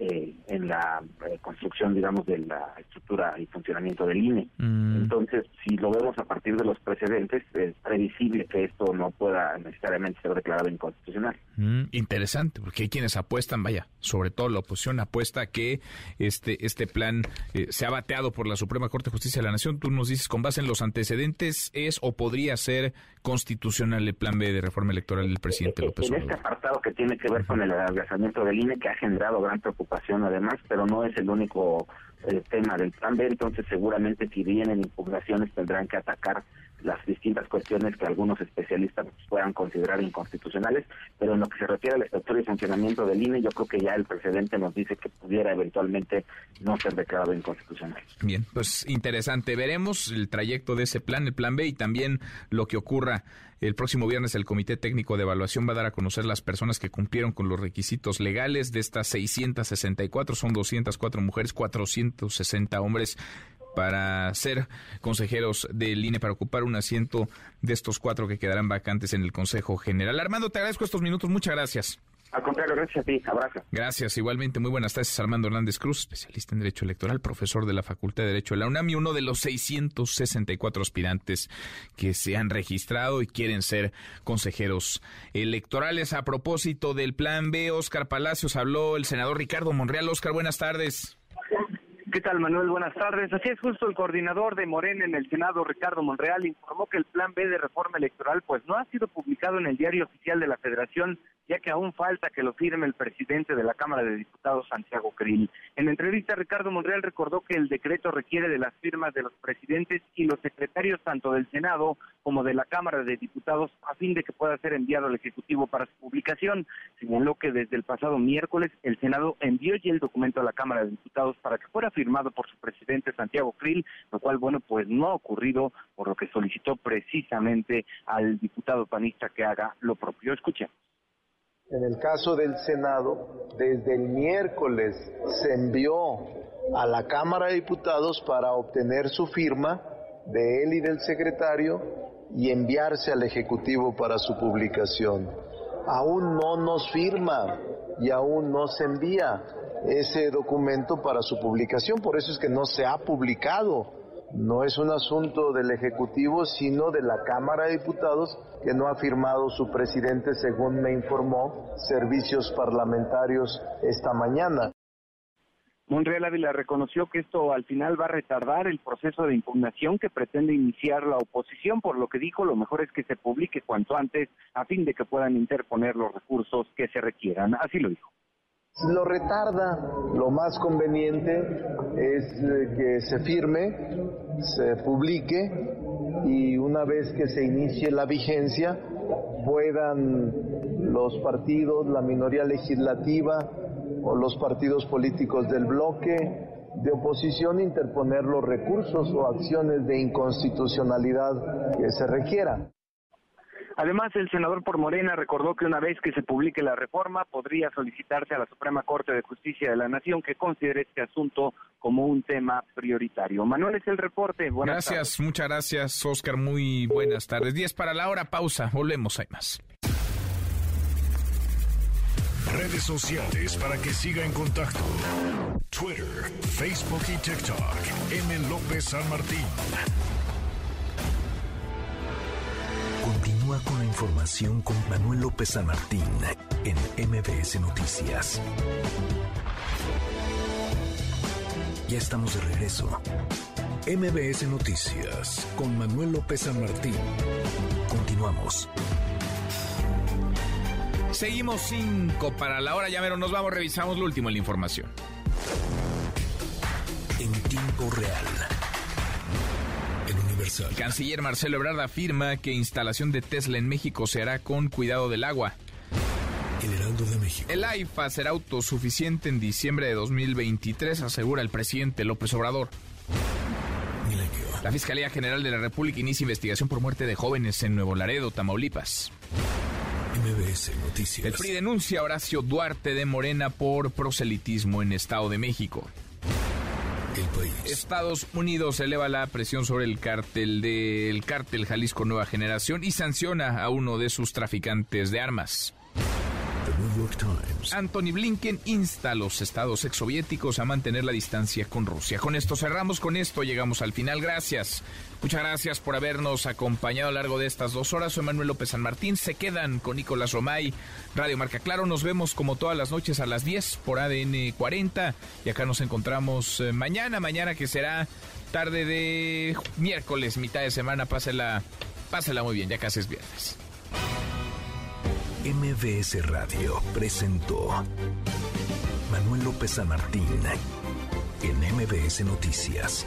eh, en la eh, construcción, digamos, de la estructura y funcionamiento del INE. Mm. Entonces, si lo vemos a partir de los precedentes, es previsible que esto no pueda necesariamente ser declarado inconstitucional.
Mm, interesante, porque hay quienes apuestan, vaya, sobre todo la oposición apuesta que este este plan eh, se ha bateado por la Suprema Corte de Justicia de la Nación. Tú nos dices, con base en los antecedentes, ¿es o podría ser constitucional el plan B de reforma electoral del presidente López
Obrador? En este apartado que tiene que ver con el adelgazamiento del INE, que ha generado gran preocupación además, pero no es el único eh, tema del plan B, entonces seguramente si vienen impugnaciones tendrán que atacar las distintas cuestiones que algunos especialistas puedan considerar inconstitucionales, pero en lo que se refiere al estructura y funcionamiento del INE, yo creo que ya el precedente nos dice que pudiera eventualmente no ser declarado inconstitucional.
Bien, pues interesante. Veremos el trayecto de ese plan, el plan B, y también lo que ocurra el próximo viernes. El Comité Técnico de Evaluación va a dar a conocer las personas que cumplieron con los requisitos legales. De estas 664, son 204 mujeres, 460 hombres para ser consejeros del INE, para ocupar un asiento de estos cuatro que quedarán vacantes en el Consejo General. Armando, te agradezco estos minutos. Muchas gracias.
Al contrario, gracias a ti. Abrazo.
Gracias. Igualmente, muy buenas tardes. Armando Hernández Cruz, especialista en Derecho Electoral, profesor de la Facultad de Derecho de la UNAM y uno de los 664 aspirantes que se han registrado y quieren ser consejeros electorales. A propósito del Plan B, Oscar Palacios habló el senador Ricardo Monreal. Oscar, buenas tardes.
¿Qué tal, Manuel? Buenas tardes. Así es, justo el coordinador de Morena en el Senado, Ricardo Monreal, informó que el Plan B de reforma electoral pues no ha sido publicado en el diario oficial de la Federación ya que aún falta que lo firme el presidente de la Cámara de Diputados, Santiago Krill. En la entrevista, Ricardo Monreal recordó que el decreto requiere de las firmas de los presidentes y los secretarios tanto del Senado como de la Cámara de Diputados a fin de que pueda ser enviado al Ejecutivo para su publicación. Señaló que desde el pasado miércoles el Senado envió ya el documento a la Cámara de Diputados para que fuera firmado por su presidente Santiago Krill, lo cual, bueno, pues no ha ocurrido, por lo que solicitó precisamente al diputado panista que haga lo propio. Escuchemos.
En el caso del Senado, desde el miércoles se envió a la Cámara de Diputados para obtener su firma de él y del secretario y enviarse al Ejecutivo para su publicación. Aún no nos firma y aún no se envía ese documento para su publicación, por eso es que no se ha publicado no es un asunto del Ejecutivo, sino de la Cámara de Diputados, que no ha firmado su presidente, según me informó Servicios Parlamentarios esta mañana.
Monreal Ávila reconoció que esto al final va a retardar el proceso de impugnación que pretende iniciar la oposición, por lo que dijo lo mejor es que se publique cuanto antes a fin de que puedan interponer los recursos que se requieran. Así lo dijo
lo retarda. Lo más conveniente es eh, que se firme, se publique y una vez que se inicie la vigencia puedan los partidos, la minoría legislativa o los partidos políticos del bloque de oposición interponer los recursos o acciones de inconstitucionalidad que se requieran.
Además, el senador por Morena recordó que una vez que se publique la reforma, podría solicitarse a la Suprema Corte de Justicia de la Nación que considere este asunto como un tema prioritario. Manuel es el reporte.
Buenas gracias, muchas gracias, Oscar. Muy buenas tardes. 10 para la hora, pausa. Volvemos, hay más.
Redes sociales para que siga en contacto: Twitter, Facebook y TikTok. M. López San Martín.
Continúa con la información con Manuel López San Martín en MBS Noticias. Ya estamos de regreso. MBS Noticias con Manuel López San Martín. Continuamos.
Seguimos cinco para la hora, ya pero nos vamos, revisamos lo último en la información.
En tiempo real. El
canciller Marcelo Ebrard afirma que instalación de Tesla en México se hará con cuidado del agua.
El Heraldo de México.
El AIFA será autosuficiente en diciembre de 2023, asegura el presidente López Obrador. La Fiscalía General de la República inicia investigación por muerte de jóvenes en Nuevo Laredo, Tamaulipas.
MBS Noticias.
El PRI denuncia a Horacio Duarte de Morena por proselitismo en Estado de México.
El país.
Estados Unidos eleva la presión sobre el cártel del cártel Jalisco Nueva Generación y sanciona a uno de sus traficantes de armas. Anthony Blinken insta a los estados exsoviéticos a mantener la distancia con Rusia. Con esto cerramos, con esto llegamos al final. Gracias. Muchas gracias por habernos acompañado a lo largo de estas dos horas. Soy Manuel López San Martín. Se quedan con Nicolás Romay, Radio Marca Claro. Nos vemos como todas las noches a las 10 por ADN 40. Y acá nos encontramos eh, mañana, mañana que será tarde de miércoles, mitad de semana. Pásela, pásela muy bien, ya casi es viernes.
MBS Radio presentó Manuel López San Martín en MBS Noticias.